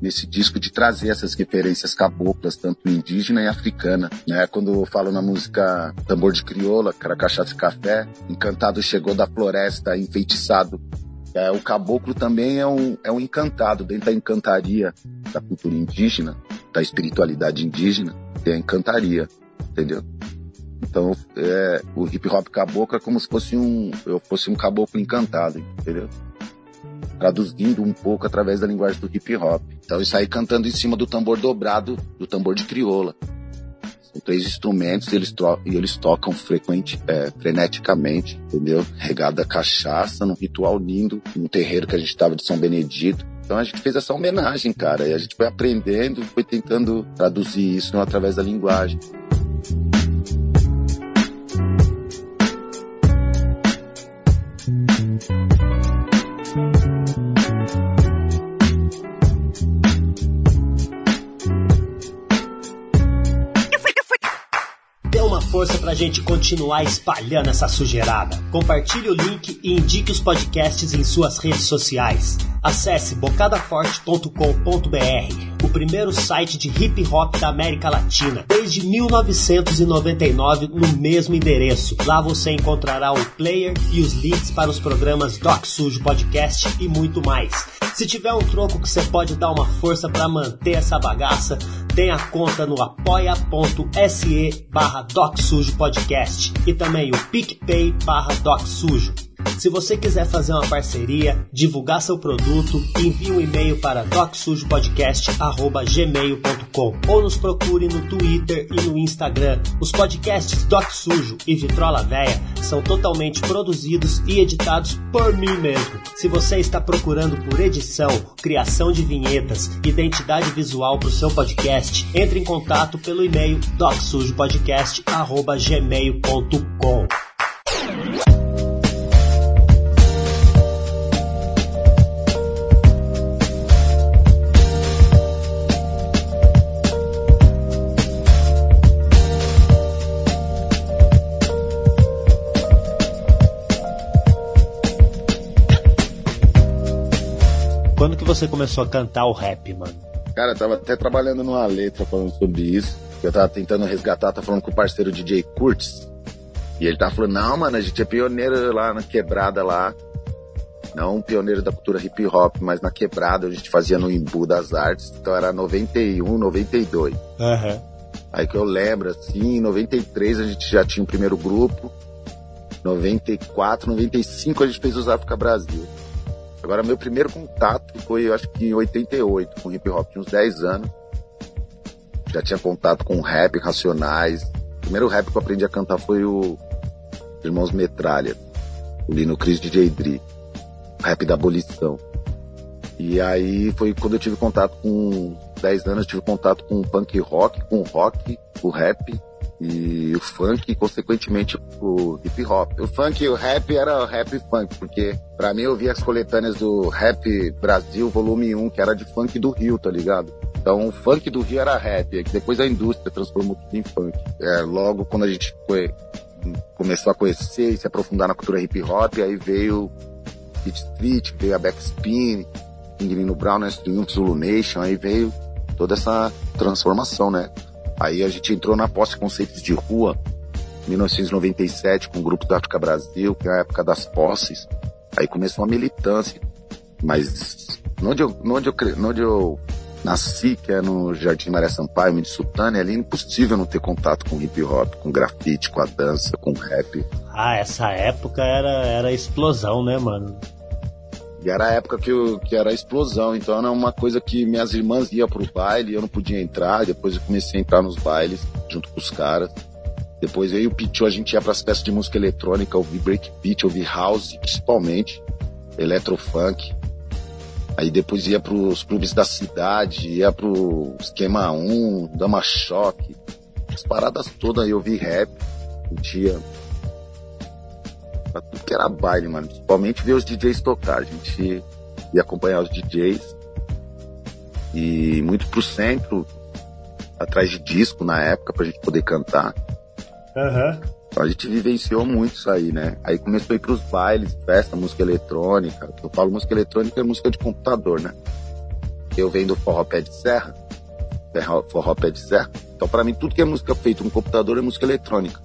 nesse disco de trazer essas referências caboclas, tanto indígena e africana. Né? Quando eu falo na música Tambor de Crioula, cara, cachaça e café, encantado chegou da floresta, enfeitiçado é, o caboclo também é um, é um encantado dentro da encantaria da cultura indígena, da espiritualidade indígena, tem a encantaria, entendeu? Então, é, o hip hop caboclo é como se fosse um, eu fosse um caboclo encantado, entendeu? Traduzindo um pouco através da linguagem do hip hop. Então, isso aí cantando em cima do tambor dobrado, do tambor de crioula. São três instrumentos eles, e eles tocam frequente, é, freneticamente, entendeu? Regada cachaça, num ritual lindo, no terreiro que a gente estava de São Benedito. Então a gente fez essa homenagem, cara, e a gente foi aprendendo, foi tentando traduzir isso através da linguagem. Pra gente continuar espalhando essa sujeirada. Compartilhe o link e indique os podcasts em suas redes sociais. Acesse bocadaforte.com.br, o primeiro site de hip hop da América Latina, desde 1999 no mesmo endereço. Lá você encontrará o player e os links para os programas Doc Sujo Podcast e muito mais. Se tiver um troco que você pode dar uma força para manter essa bagaça, tem a conta no apoia.se barra Podcast e também o PicPay barra Doc Sujo. Se você quiser fazer uma parceria, divulgar seu produto, envie um e-mail para docsujopodcast.gmail.com ou nos procure no Twitter e no Instagram. Os podcasts Doc Sujo e Vitrola Véia são totalmente produzidos e editados por mim mesmo. Se você está procurando por edição, criação de vinhetas, identidade visual para o seu podcast, entre em contato pelo e-mail docsujopodcast.gmail.com. você começou a cantar o rap, mano? Cara, eu tava até trabalhando numa letra falando sobre isso. Eu tava tentando resgatar, tá falando com o parceiro DJ Curtis. E ele tava falando, não, mano, a gente é pioneiro lá na quebrada lá. Não pioneiro da cultura hip hop, mas na quebrada a gente fazia no Imbu das Artes. Então era 91, 92. Uhum. Aí que eu lembro, assim, em 93 a gente já tinha o primeiro grupo. 94, 95 a gente fez os África Brasil. Agora, meu primeiro contato foi, eu acho que em 88, com hip hop, tinha uns 10 anos. Já tinha contato com rap, racionais. O primeiro rap que eu aprendi a cantar foi o Irmãos Metralha, o Lino Cris DJ Dri, rap da abolição. E aí foi quando eu tive contato com 10 anos, eu tive contato com punk rock, com rock, o rap e o funk consequentemente o hip hop. O funk e o rap era rap e funk, porque para mim eu via as coletâneas do Rap Brasil volume 1, que era de funk do Rio, tá ligado? Então o funk do Rio era rap, que depois a indústria transformou tudo em funk. É, logo quando a gente foi, começou a conhecer e se aprofundar na cultura hip hop, aí veio Beat Street, veio a Backspin, King Nino Brown, né, Triumph Zulu Nation, aí veio toda essa transformação, né? Aí a gente entrou na posse conceitos de rua, em 1997, com o grupo da África Brasil, que é a época das posses. Aí começou a militância. Mas onde eu, onde eu, onde eu nasci, que é no Jardim Maria Sampaio, em Sultânia, ali é impossível não ter contato com hip hop, com grafite, com a dança, com rap. Ah, essa época era, era explosão, né, mano? E era a época que, eu, que era a explosão, então era uma coisa que minhas irmãs iam pro baile, eu não podia entrar, depois eu comecei a entrar nos bailes, junto com os caras. Depois veio o Pichu, a gente ia pras festas de música eletrônica, ouvir breakbeat, ouvir house, principalmente, electrofunk. Aí depois ia pros clubes da cidade, ia pro Esquema 1, Dama Choque, as paradas todas, eu ouvi rap, curtia pra tudo que era baile, mano. Principalmente ver os DJs tocar. A gente ia acompanhar os DJs e muito pro centro, atrás de disco na época, pra gente poder cantar. Uhum. Então a gente vivenciou muito isso aí, né? Aí começou a ir pros bailes, festa, música eletrônica. Eu falo música eletrônica é música de computador, né? Eu venho do forró pé de serra, forró pé de serra. Então para mim tudo que é música feita no computador é música eletrônica.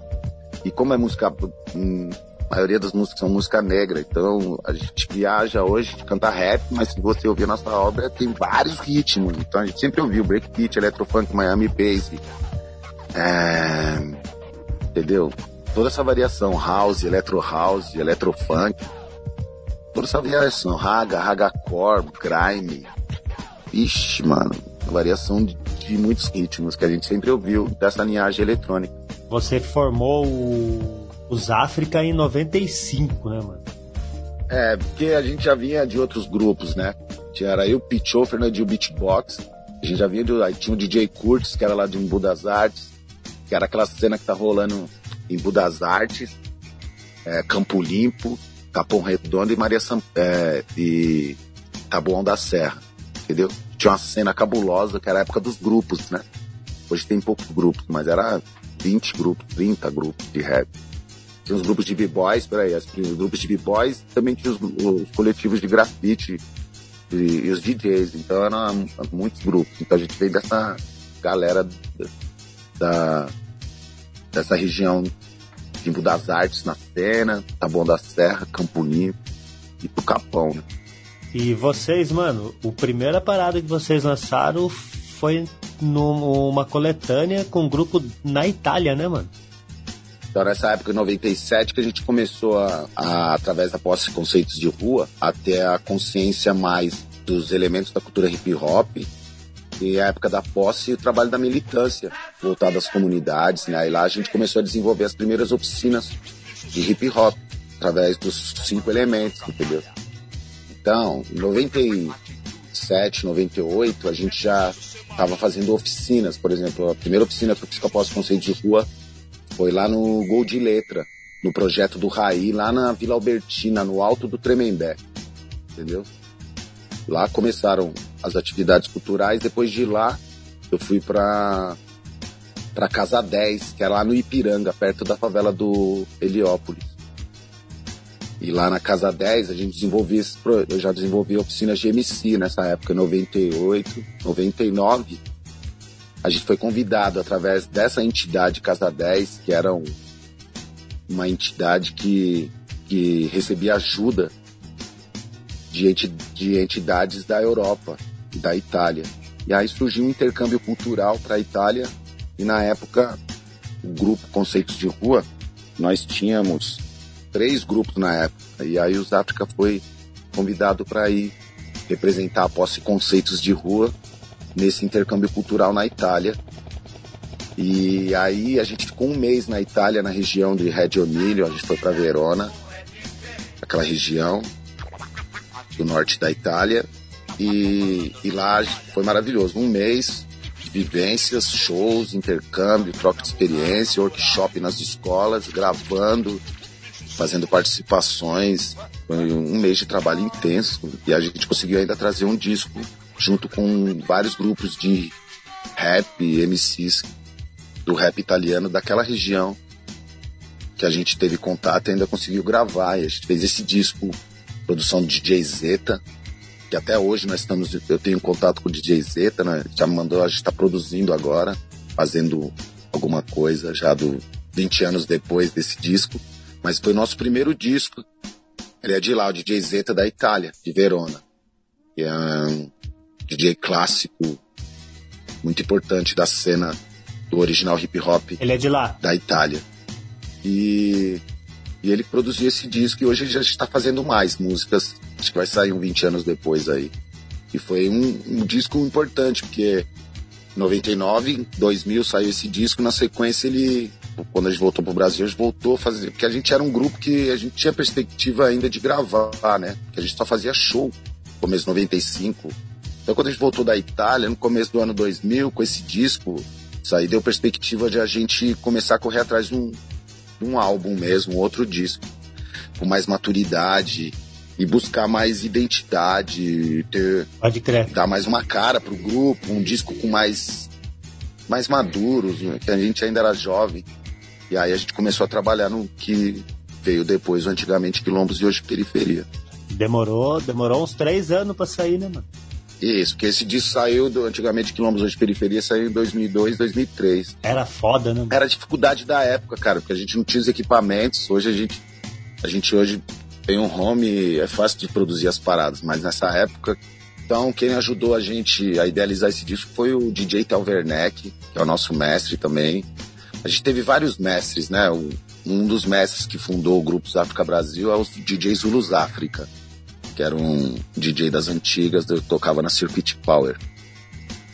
E como é música hum, a maioria das músicas são música negra, então a gente viaja hoje de cantar rap, mas se você ouvir nossa obra, tem vários ritmos. Então a gente sempre ouviu breakbeat, electrofunk, Miami Bass, é... entendeu? Toda essa variação, house, electro house, electrofunk, toda essa variação, raga, ragacore, grime, ixi, mano, variação de, de muitos ritmos que a gente sempre ouviu dessa linhagem eletrônica. Você formou o os África em 95, né, mano? É, porque a gente já vinha de outros grupos, né? Era eu, Pichou, Fernandinho Beatbox. A gente já vinha de. Aí tinha o DJ Curtis, que era lá de Embu das Artes, que era aquela cena que tá rolando em Embu das Artes, é, Campo Limpo, Capão Redondo e Maria Sam, é, e Taboão da Serra, entendeu? Tinha uma cena cabulosa, que era a época dos grupos, né? Hoje tem poucos grupos, mas era 20 grupos, 30 grupos de rap. Tinha os grupos de b-boys, peraí, os grupos de b-boys também tinha os, os, coletivos de grafite e, e, os DJs. Então eram muitos grupos. Então a gente veio dessa galera da, dessa região de das Artes na cena, Taboão da Serra, Campo Limpo e pro Capão, né? E vocês, mano, a primeira parada que vocês lançaram foi numa coletânea com um grupo na Itália, né, mano? Então, nessa época, em 97, que a gente começou a, a através da posse de conceitos de rua, a ter a consciência mais dos elementos da cultura hip hop e a época da posse e o trabalho da militância voltado às comunidades, né? E lá a gente começou a desenvolver as primeiras oficinas de hip hop através dos cinco elementos, entendeu? Então, em 97, 98, a gente já estava fazendo oficinas, por exemplo, a primeira oficina que eu fiz com a pós conceito de rua foi lá no Gol de Letra, no projeto do Raí, lá na Vila Albertina, no alto do Tremembé, entendeu? Lá começaram as atividades culturais. Depois de lá, eu fui para para Casa 10, que é lá no Ipiranga, perto da favela do Heliópolis. E lá na Casa 10 a gente desenvolvia esse, eu já desenvolvi oficinas de MC nessa época, 98, 99. A gente foi convidado através dessa entidade Casa 10, que era um, uma entidade que, que recebia ajuda de, de entidades da Europa e da Itália. E aí surgiu um intercâmbio cultural para a Itália. E na época o grupo Conceitos de Rua, nós tínhamos três grupos na época. E aí os África foi convidado para ir representar a posse Conceitos de Rua nesse intercâmbio cultural na Itália. E aí a gente ficou um mês na Itália, na região de Reggio Emílio, a gente foi para Verona, aquela região, do norte da Itália. E, e lá foi maravilhoso. Um mês de vivências, shows, intercâmbio, troca de experiência, workshop nas escolas, gravando, fazendo participações. Foi um mês de trabalho intenso e a gente conseguiu ainda trazer um disco junto com vários grupos de rap, MCs do rap italiano daquela região que a gente teve contato e ainda conseguiu gravar. E a gente fez esse disco produção do DJ Zeta, que até hoje nós estamos, eu tenho contato com o DJ Zeta, né? Já mandou, a gente está produzindo agora, fazendo alguma coisa já do 20 anos depois desse disco, mas foi nosso primeiro disco. Ele é de lá, o DJ Zeta da Itália, de Verona. É um DJ clássico, muito importante da cena do original hip hop. Ele é de lá. Da Itália. E e ele produziu esse disco e hoje ele já está fazendo mais músicas. Acho que vai sair um 20 anos depois aí. E foi um, um disco importante, porque em 99, 2000 saiu esse disco. Na sequência, ele, quando a gente voltou pro Brasil, a gente voltou a fazer. Porque a gente era um grupo que a gente tinha perspectiva ainda de gravar, né? Porque a gente só fazia show no começo de 95. Então, quando a gente voltou da Itália, no começo do ano 2000, com esse disco, isso aí deu perspectiva de a gente começar a correr atrás de um, um álbum mesmo, outro disco, com mais maturidade e buscar mais identidade, ter, Pode crer. dar mais uma cara pro grupo, um disco com mais mais maduros, né, que a gente ainda era jovem. E aí a gente começou a trabalhar no que veio depois, antigamente Quilombos e hoje Periferia. Demorou, demorou uns três anos pra sair, né, mano? Isso, porque esse disco saiu do antigamente Quilombos hoje Periferia, saiu em 2002, 2003. Era foda, né? Era a dificuldade da época, cara, porque a gente não tinha os equipamentos. Hoje a gente, a gente hoje tem um home, é fácil de produzir as paradas, mas nessa época. Então, quem ajudou a gente a idealizar esse disco foi o DJ Tal Werneck, que é o nosso mestre também. A gente teve vários mestres, né? Um dos mestres que fundou o Grupo África Brasil é o DJ Zulus África que era um DJ das antigas, tocava na Circuit Power.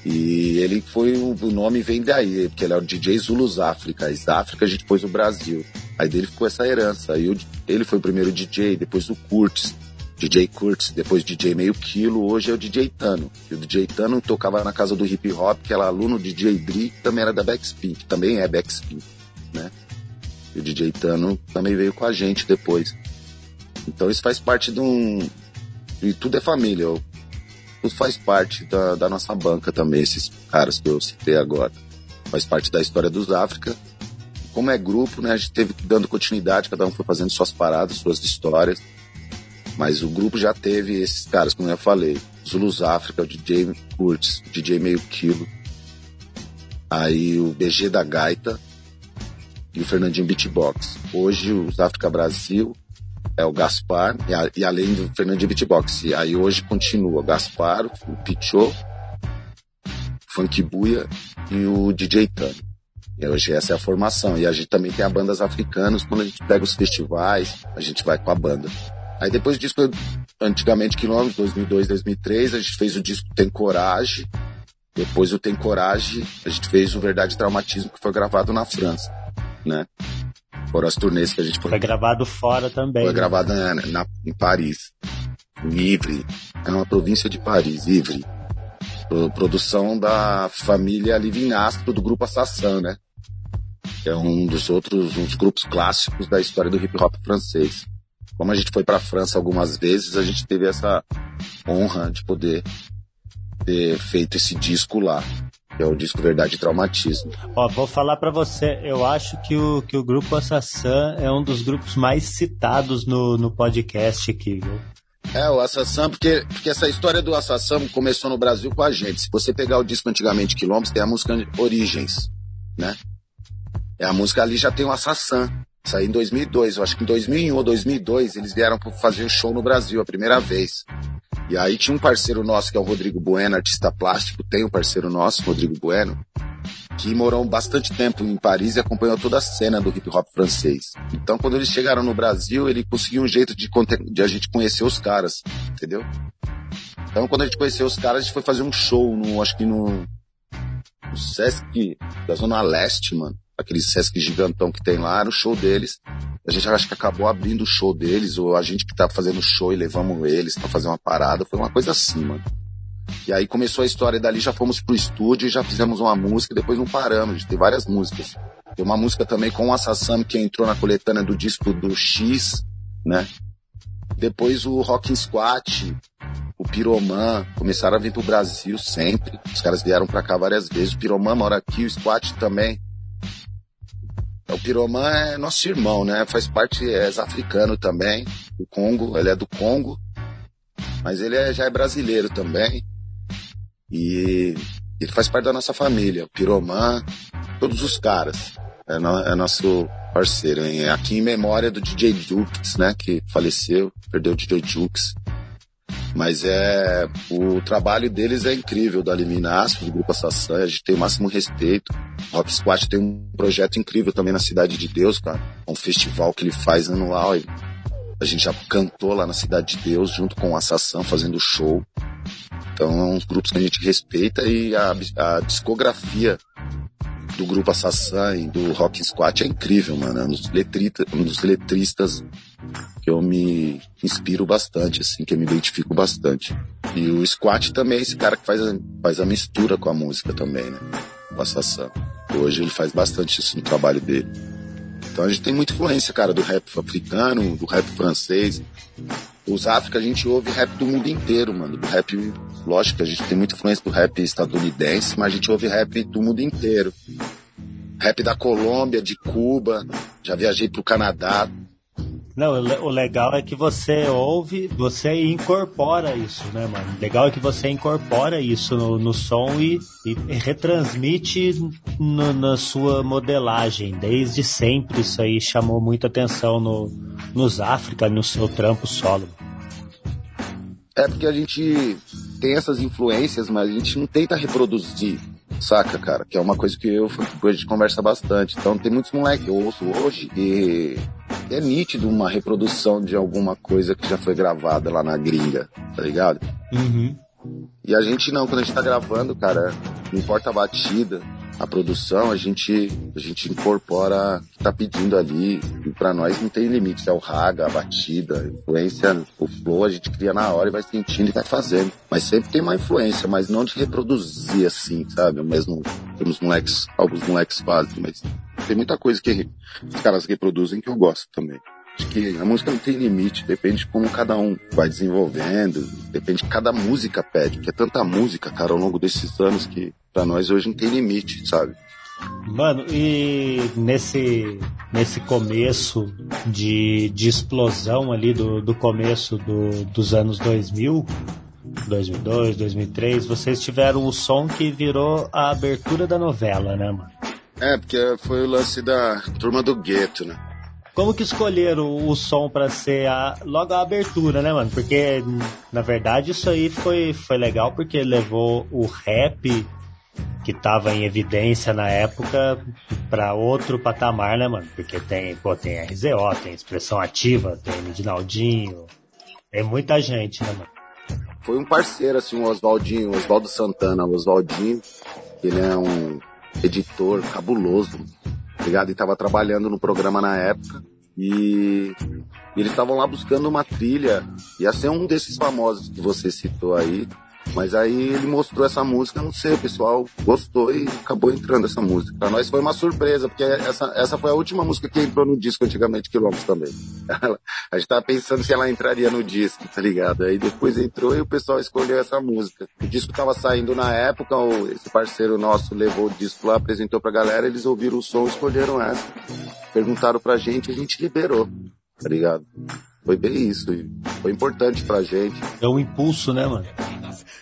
E ele foi, o nome vem daí, porque ele é o DJ Zulus África. As África a gente pôs o Brasil. Aí dele ficou essa herança. Aí ele foi o primeiro DJ, depois o Curtis, DJ Curtis, depois DJ Meio Quilo, hoje é o DJ Tano. E o DJ Tano tocava na casa do hip hop, que era aluno do DJ Dri, que também era da Backspin, que também é Backspin, né? E o DJ Tano também veio com a gente depois. Então isso faz parte de um, e tudo é família. Tudo faz parte da, da nossa banca também, esses caras que eu citei agora. Faz parte da história dos África. Como é grupo, né, a gente teve dando continuidade, cada um foi fazendo suas paradas, suas histórias. Mas o grupo já teve esses caras, como eu falei. Zulus África, o DJ Curtis, o DJ Meio Quilo. Aí o BG da Gaita e o Fernandinho Beatbox. Hoje os África Brasil é o Gaspar, e, a, e além do Fernandinho Beatbox. E aí hoje continua Gaspar, o Pichot, Funk Buia e o DJ Tano. E hoje essa é a formação. E a gente também tem a bandas africanas, quando a gente pega os festivais, a gente vai com a banda. Aí depois disso, antigamente, quilômetros, 2002, 2003, a gente fez o disco Tem Coragem. Depois o Tem Coragem, a gente fez o Verdade e Traumatismo, que foi gravado na França, né? Foram as turnês que a gente foi. Foi gravado fora também. Foi né? gravado na, na, em Paris. Ivry. É uma província de Paris, Ivry. Pro, produção da família Livinastro do grupo Assassin, né? Que é um dos outros, uns grupos clássicos da história do hip hop francês. Como a gente foi para a França algumas vezes, a gente teve essa honra de poder ter feito esse disco lá, que é o disco Verdade e Traumatismo. Ó, vou falar para você, eu acho que o, que o grupo Assassin é um dos grupos mais citados no, no podcast aqui, viu? É, o Assassin, porque, porque essa história do Assassin começou no Brasil com a gente. Se você pegar o disco antigamente Quilombos, tem a música Origens, né? É a música ali já tem o Assassin. Saiu em 2002, eu acho que em 2001 ou 2002 eles vieram fazer um show no Brasil a primeira vez. E aí tinha um parceiro nosso que é o Rodrigo Bueno, artista plástico, tem um parceiro nosso, Rodrigo Bueno, que morou bastante tempo em Paris e acompanhou toda a cena do hip hop francês. Então quando eles chegaram no Brasil, ele conseguiu um jeito de, de a gente conhecer os caras, entendeu? Então quando a gente conheceu os caras, a gente foi fazer um show no, acho que no, no Sesc da Zona Leste, mano aquele Sesc gigantão que tem lá, era o show deles. A gente acho que acabou abrindo o show deles, ou a gente que tava fazendo o show e levamos eles para fazer uma parada. Foi uma coisa assim, mano. E aí começou a história dali, já fomos pro estúdio e já fizemos uma música, depois não paramos, de ter várias músicas. Tem uma música também com o Assassin que entrou na coletânea do disco do X, né? Depois o Rockin' Squat, o Piroman, começaram a vir pro Brasil sempre. Os caras vieram pra cá várias vezes. O Piroman mora aqui, o Squat também. O Piroman é nosso irmão, né? Faz parte, é africano também, do Congo, ele é do Congo, mas ele é, já é brasileiro também. E ele faz parte da nossa família. O Piroman, todos os caras. É, no, é nosso parceiro. Hein? Aqui em memória do DJ Jukes, né? Que faleceu, perdeu o DJ Jukes. Mas é. O trabalho deles é incrível, da Liminasco, do Grupo Assassin, a gente tem o máximo respeito. O Rock Squad tem um projeto incrível também na Cidade de Deus, cara. É um festival que ele faz anual. A gente já cantou lá na Cidade de Deus, junto com o Assassin, fazendo show. Então é uns grupos que a gente respeita e a, a discografia do grupo Assassin do Rock Squat é incrível, mano. É um dos, letrita, um dos letristas que eu me inspiro bastante, assim, que eu me identifico bastante. E o Squat também é esse cara que faz a, faz a mistura com a música também, né? O Assassin. Hoje ele faz bastante isso no trabalho dele. Então a gente tem muita influência, cara, do rap africano, do rap francês. Os África a gente ouve rap do mundo inteiro, mano. Do rap, lógico que a gente tem muita influência do rap estadunidense, mas a gente ouve rap do mundo inteiro. Rap da Colômbia, de Cuba, já viajei pro Canadá. Não, o legal é que você ouve, você incorpora isso, né, mano? O legal é que você incorpora isso no, no som e, e retransmite no, na sua modelagem. Desde sempre isso aí chamou muita atenção no, nos África, no seu trampo solo. É porque a gente tem essas influências, mas a gente não tenta reproduzir, saca, cara? Que é uma coisa que eu a gente conversa bastante. Então tem muitos moleques que eu ouço hoje e é nítido uma reprodução de alguma coisa que já foi gravada lá na gringa, tá ligado? Uhum. E a gente não, quando a gente tá gravando, cara, não importa a batida, a produção, a gente, a gente incorpora o que tá pedindo ali. E pra nós não tem limite, é o raga, a batida, a influência, o flow a gente cria na hora e vai sentindo e vai fazendo. Mas sempre tem uma influência, mas não de reproduzir assim, sabe? O mesmo que os moleques, alguns moleques fazem, mas tem muita coisa que os caras reproduzem que eu gosto também. Acho que a música não tem limite, depende de como cada um vai desenvolvendo, depende de cada música pede, porque é tanta música, cara, ao longo desses anos que pra nós hoje não tem limite, sabe? Mano, e nesse, nesse começo de, de explosão ali do, do começo do, dos anos 2000, 2002, 2003, vocês tiveram o som que virou a abertura da novela, né, mano? É, porque foi o lance da turma do gueto, né? Como que escolheram o som para ser a, logo a abertura, né, mano? Porque, na verdade, isso aí foi, foi legal porque levou o rap que tava em evidência na época para outro patamar, né, mano? Porque tem, pô, tem RZO, tem Expressão Ativa, tem Midinaldinho, tem muita gente, né, mano? Foi um parceiro, assim, o Oswaldinho, Oswaldo Santana, o Oswaldinho, ele é um editor cabuloso, ligado? E tava trabalhando no programa na época. E, e eles estavam lá buscando uma trilha, ia ser um desses famosos que você citou aí, mas aí ele mostrou essa música, não sei, o pessoal gostou e acabou entrando essa música. Pra nós foi uma surpresa, porque essa, essa foi a última música que entrou no disco antigamente, Quilombo também. a gente tava pensando se ela entraria no disco, tá ligado? Aí depois entrou e o pessoal escolheu essa música. O disco tava saindo na época, esse parceiro nosso levou o disco lá, apresentou pra galera, eles ouviram o som, escolheram essa. Perguntaram pra gente, a gente liberou, tá ligado? Foi bem isso. Foi importante pra gente. É um impulso, né, mano?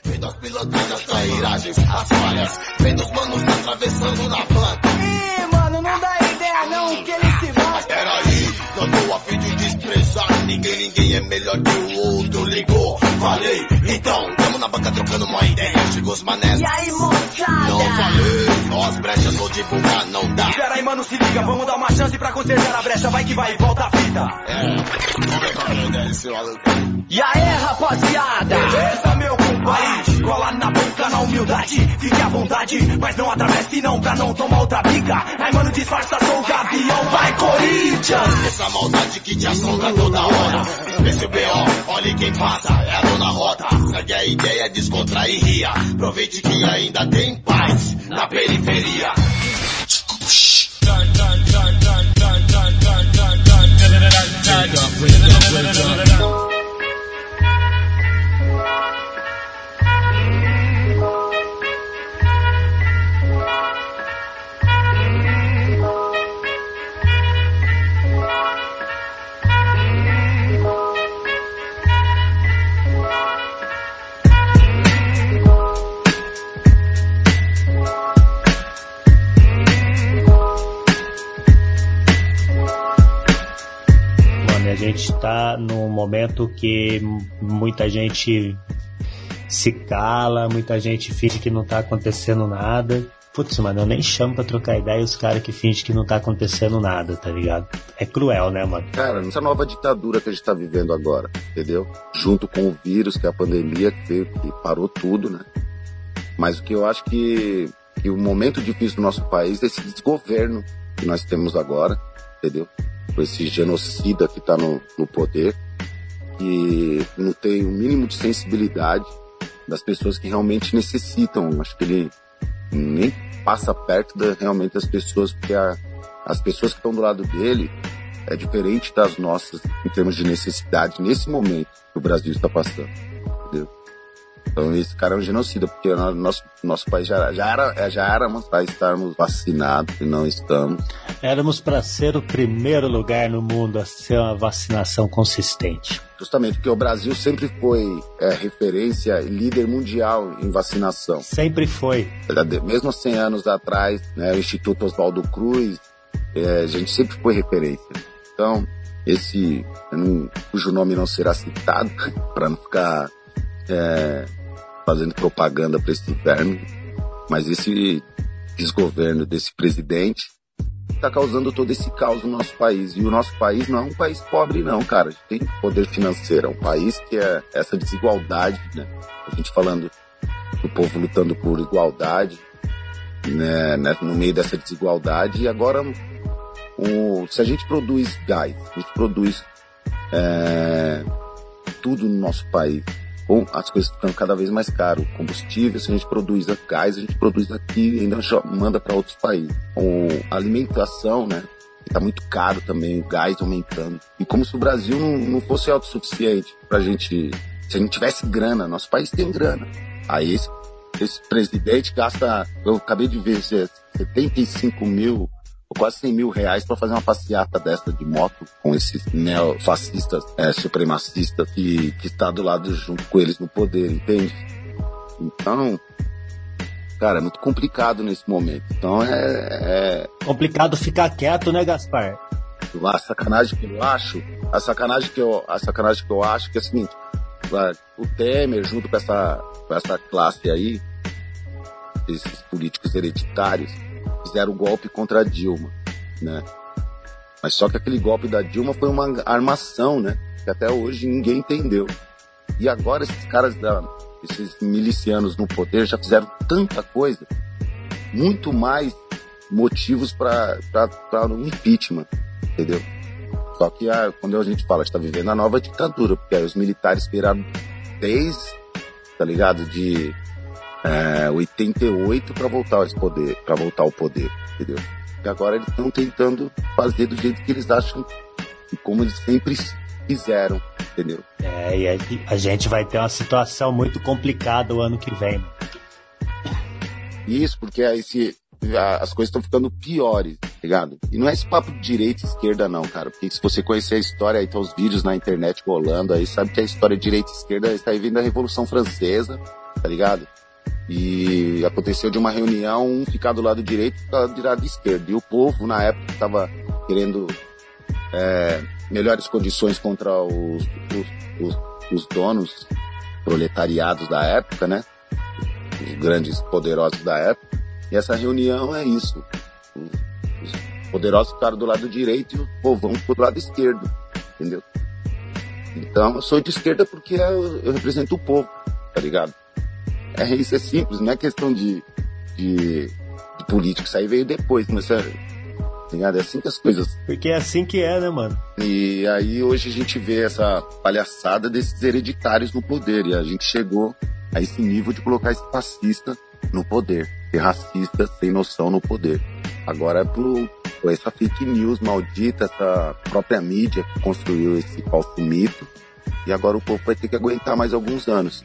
Vem das pilotagens, trairagens, as falhas. Vem dos manos tá atravessando na planta. Ih, mano, não dá ideia não que ele se. Mas peraí, não tô a fim de desprezar ninguém, ninguém é melhor que o outro. Ligou, falei, então, tamo na banca trocando uma ideia. Chegou os manés. E aí, moçada? Não falei, ó as brechas vou divulgar, não dá. Pera aí, mano, se liga, vamos dar uma chance pra consertar a brecha. Vai que vai, volta a fita. É, vamos ver qual é a ideia, maluco. E aí, rapaziada? Beleza, meu compadre? Cola na boca na humildade, fique à vontade, mas não atravesse não pra não tomar outra bica. Ai, mano, disfarça, sou o gavião, vai Corinthians! Essa maldade que te assombra toda hora. Espécie BO, olhe quem passa, é a dona Rota. Segue a ideia, descontrair e ria. Aproveite que ainda tem paz na periferia. Mano, momento que muita gente se cala, muita gente finge que não tá acontecendo nada. Putz, mano, eu nem chamo pra trocar ideia os caras que fingem que não tá acontecendo nada, tá ligado? É cruel, né, mano? Cara, essa nova ditadura que a gente tá vivendo agora, entendeu? Junto com o vírus, que é a pandemia, que veio, que parou tudo, né? Mas o que eu acho que, que o momento difícil do nosso país é esse desgoverno que nós temos agora, entendeu? Com esse genocida que tá no, no poder, que não tem o mínimo de sensibilidade das pessoas que realmente necessitam. Acho que ele nem passa perto da, realmente das pessoas, porque a, as pessoas que estão do lado dele é diferente das nossas em termos de necessidade nesse momento que o Brasil está passando. Entendeu? Então esse cara é um genocida, porque no nosso, nosso país já, já era, já éramos para estarmos vacinados e não estamos. Éramos para ser o primeiro lugar no mundo a ser uma vacinação consistente. Justamente porque o Brasil sempre foi é, referência e líder mundial em vacinação. Sempre foi. Mesmo 100 anos atrás, né, o Instituto Oswaldo Cruz, é, a gente sempre foi referência. Então, esse, não, cujo nome não será citado, para não ficar é, fazendo propaganda para esse inverno, mas esse desgoverno desse presidente está causando todo esse caos no nosso país. E o nosso país não é um país pobre, não, cara. A gente tem poder financeiro. É um país que é essa desigualdade, né? A gente falando do povo lutando por igualdade, né? né? No meio dessa desigualdade. E agora, se a gente produz gás, a gente produz é, tudo no nosso país, Bom, as coisas ficam cada vez mais caras. Combustível, se a gente produz gás, a gente produz aqui e ainda manda para outros países. Ou alimentação, né? Está muito caro também, o gás aumentando. E como se o Brasil não, não fosse autossuficiente pra gente. Se a gente tivesse grana, nosso país tem grana. Aí esse, esse presidente gasta, eu acabei de ver, 75 mil quase 100 mil reais para fazer uma passeata dessa de moto com esses neofascistas, é, supremacistas que, que está do lado junto com eles no poder, entende? Então, cara, é muito complicado nesse momento. Então é, é... Complicado ficar quieto, né, Gaspar? A sacanagem que eu acho, a sacanagem que eu, a sacanagem que eu acho que é o seguinte, o Temer junto com essa, com essa classe aí, esses políticos hereditários fizeram o golpe contra a Dilma, né? Mas só que aquele golpe da Dilma foi uma armação, né? Que até hoje ninguém entendeu. E agora esses caras da, esses milicianos no poder já fizeram tanta coisa, muito mais motivos para um impeachment, entendeu? Só que ah, quando a gente fala que está vivendo a nova ditadura, porque aí os militares esperaram desde, tá ligado, de é, 88 para voltar ao poder, para voltar ao poder, entendeu? E agora eles estão tentando fazer do jeito que eles acham e como eles sempre fizeram, entendeu? É, e a, a gente vai ter uma situação muito complicada o ano que vem. Isso, porque aí se as coisas estão ficando piores, tá ligado? E não é esse papo de direita e esquerda, não, cara. Porque se você conhecer a história, aí tá os vídeos na internet rolando, aí sabe que a história de direita e esquerda está aí vindo da Revolução Francesa, tá ligado? E aconteceu de uma reunião, um ficar do lado direito e ficar do lado esquerdo. E o povo, na época, estava querendo é, melhores condições contra os, os, os, os donos proletariados da época, né? Os grandes poderosos da época. E essa reunião é isso. Os poderosos ficaram do lado direito e o povão ficou do lado esquerdo. Entendeu? Então eu sou de esquerda porque eu, eu represento o povo, tá ligado? É, isso é simples, não é questão de, de, de político. Isso aí veio depois, mas é, tá ligado? É assim que as coisas. Porque é assim que é, né, mano? E aí hoje a gente vê essa palhaçada desses hereditários no poder. E a gente chegou a esse nível de colocar esse fascista no poder, ser racista sem noção no poder. Agora é por, por essa fake news maldita, essa própria mídia que construiu esse falso mito. E agora o povo vai ter que aguentar mais alguns anos.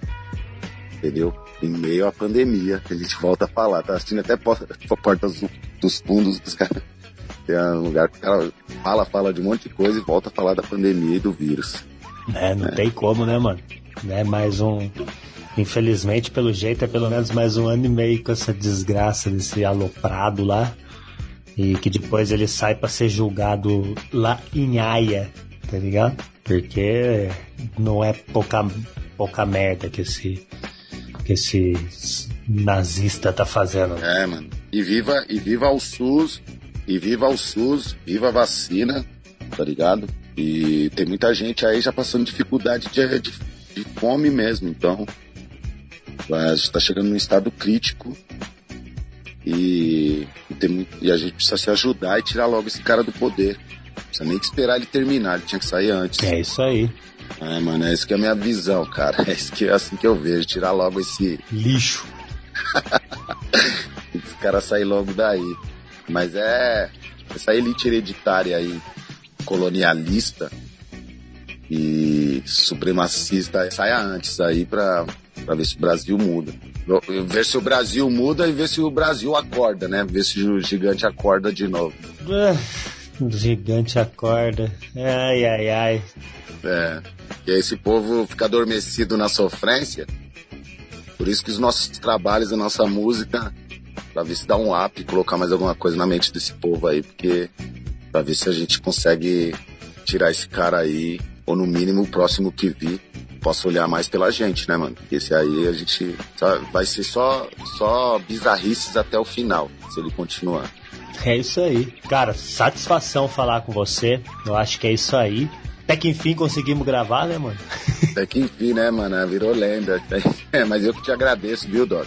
Entendeu? Em meio à pandemia, a gente volta a falar. Tá assistindo até porta, porta dos fundos dos caras. Tem um lugar que o cara fala, fala de um monte de coisa e volta a falar da pandemia e do vírus. É, não é. tem como, né, mano? É mais um Infelizmente, pelo jeito, é pelo menos mais um ano e meio com essa desgraça desse aloprado lá. E que depois ele sai para ser julgado lá em Haia, tá ligado? Porque não é pouca, pouca merda que esse, que esse nazista tá fazendo. É, mano. E viva, e viva o SUS, e viva o SUS, viva a vacina, tá ligado? E tem muita gente aí já passando dificuldade de, de, de fome mesmo, então a gente está chegando num estado crítico e, tem, e, a gente precisa se ajudar e tirar logo esse cara do poder. Não precisa nem esperar ele terminar, ele tinha que sair antes. É isso aí. É, mano, é isso que é a minha visão, cara. É isso que é assim que eu vejo, tirar logo esse lixo. esse cara sair logo daí. Mas é essa elite hereditária aí, colonialista e supremacista, saia antes aí pra para ver se o Brasil muda. Ver se o Brasil muda e ver se o Brasil acorda, né? Ver se o gigante acorda de novo. É, o gigante acorda. Ai, ai, ai. É. E esse povo fica adormecido na sofrência. Por isso que os nossos trabalhos, a nossa música, pra ver se dá um up e colocar mais alguma coisa na mente desse povo aí, porque pra ver se a gente consegue tirar esse cara aí, ou no mínimo o próximo que vir, possa olhar mais pela gente, né, mano? Esse aí a gente vai ser só, só bizarrices até o final, se ele continuar. É isso aí. Cara, satisfação falar com você. Eu acho que é isso aí. Até que enfim conseguimos gravar, né, mano? Até que enfim, né, mano? Virou lenda. É, mas eu que te agradeço, viu, Doc?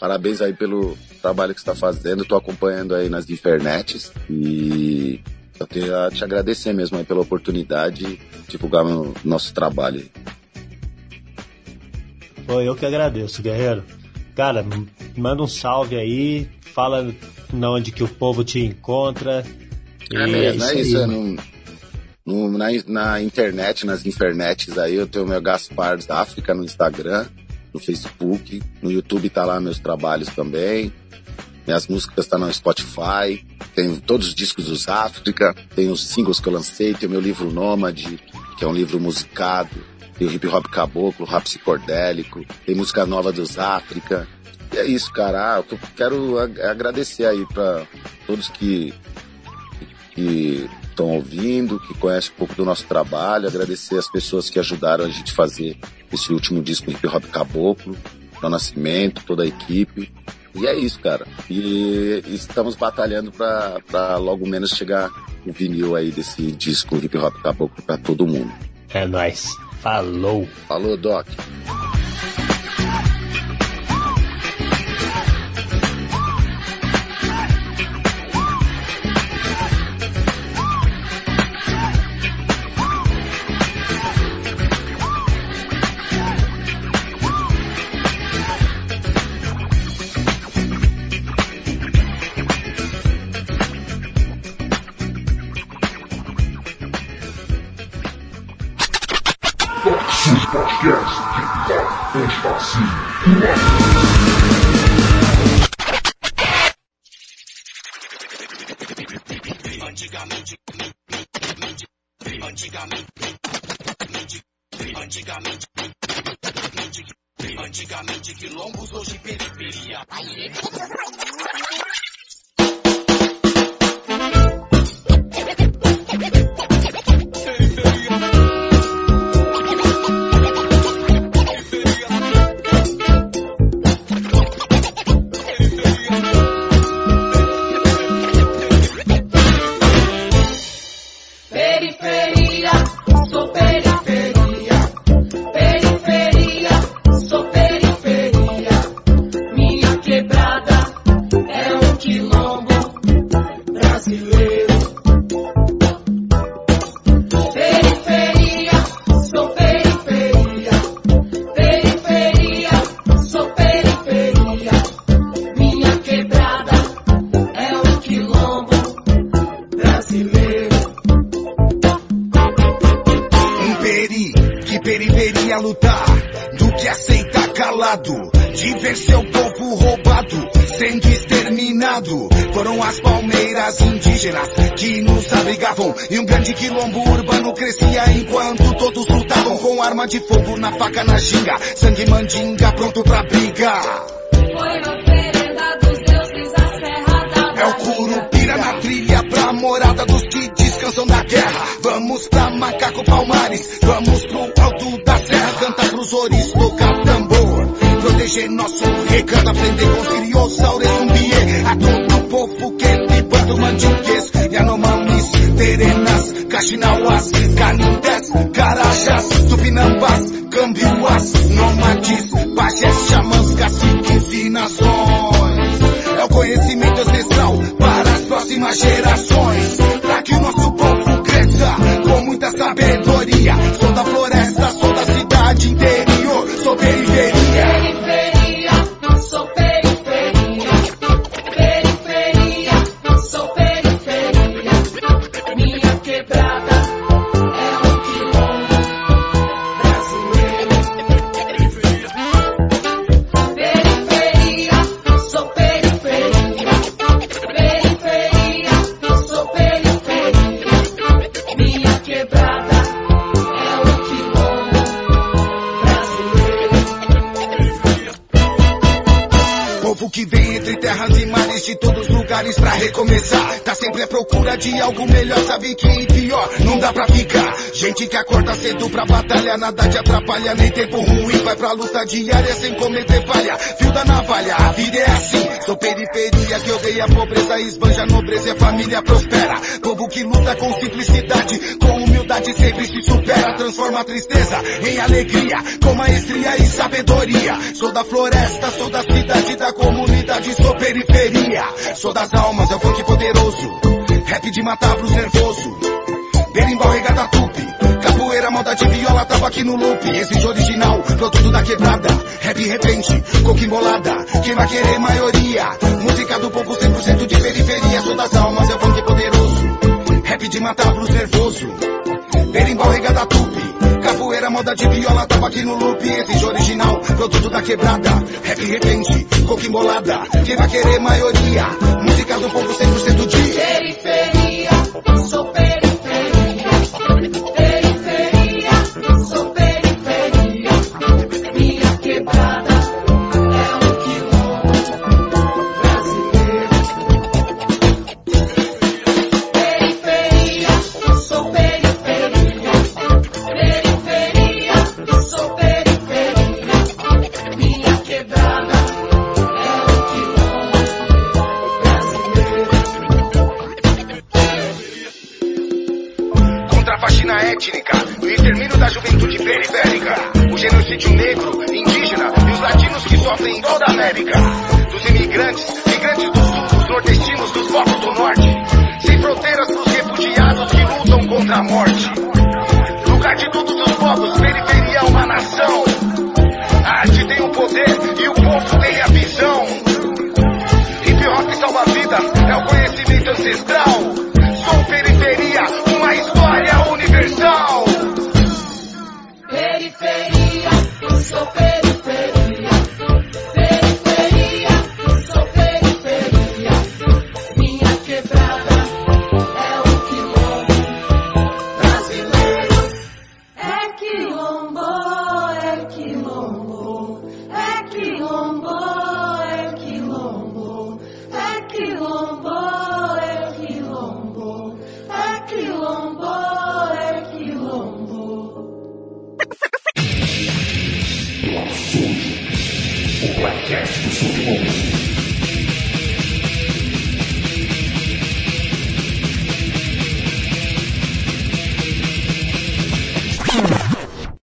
Parabéns aí pelo trabalho que você está fazendo. Tô acompanhando aí nas internets e eu queria te agradecer mesmo aí pela oportunidade de divulgar o nosso trabalho. Pô, eu que agradeço, guerreiro. Cara, manda um salve aí, fala onde que o povo te encontra. É mesmo, é isso. É no, no, na, na, internet, nas internets aí, eu tenho o meu Gaspar da África no Instagram, no Facebook, no YouTube tá lá meus trabalhos também. Minhas músicas estão tá no Spotify, tenho todos os discos dos África, tem os singles que eu lancei, tem o meu livro Nômade, que é um livro musicado tem o hip hop caboclo, rap psicodélico, tem música nova dos África. E é isso, cara. Ah, eu quero agradecer aí para todos que que estão ouvindo, que conhecem um pouco do nosso trabalho, agradecer as pessoas que ajudaram a gente a fazer esse último disco hip hop caboclo, o Nascimento, toda a equipe. E é isso, cara. E estamos batalhando pra logo menos chegar o vinil aí desse disco hip hop caboclo pra todo mundo. É nóis. Falou. Falou, Doc. Arma de fogo na faca na ginga, sangue mandinga pronto pra briga. Foi oferenda dos deuses a serra da É o Curupira na trilha pra morada dos que descansam da guerra. Vamos pra Macaco Palmares, vamos pro alto da serra, cantar pros oris, tocar tambor. Proteger nosso recanto, aprender com os criossaures, zumbiê. A todo o povo que libando mandinguês, Yanomamis, Terenas, Caxinauás, Canindés, Carajás, Tupinambás, Cambiuás, Nômades, de algo melhor, sabe que pior não dá pra ficar. Gente que acorda cedo pra batalha, nada te atrapalha, nem tempo ruim. Vai pra luta diária sem cometer falha. Fio da navalha, a vida é assim. Sou periferia que odeia a pobreza, esbanja a nobreza e a família prospera. Povo que luta com simplicidade, com humildade sempre se supera. Transforma a tristeza em alegria, com maestria e sabedoria. Sou da floresta, sou da cidade, da comunidade, sou periferia. Sou das almas, é o funk poderoso. Rap de matar pros nervoso. Berimbau, regata tupi. Capoeira, maldade, viola, tava aqui no loop. Exige original, produto da quebrada. Rap repente, coca embolada. Quem vai querer maioria? Música do povo 100% de periferia. Sou das almas, é o funk poderoso. Rap de matar pros nervoso. Berimbau, regata tupi. Capoeira, moda de viola, tava aqui no loop. Exige original, produto da quebrada. Rap repente, coca embolada. Quem vai querer maioria? Música do povo 100% de Periferia, sou periferia.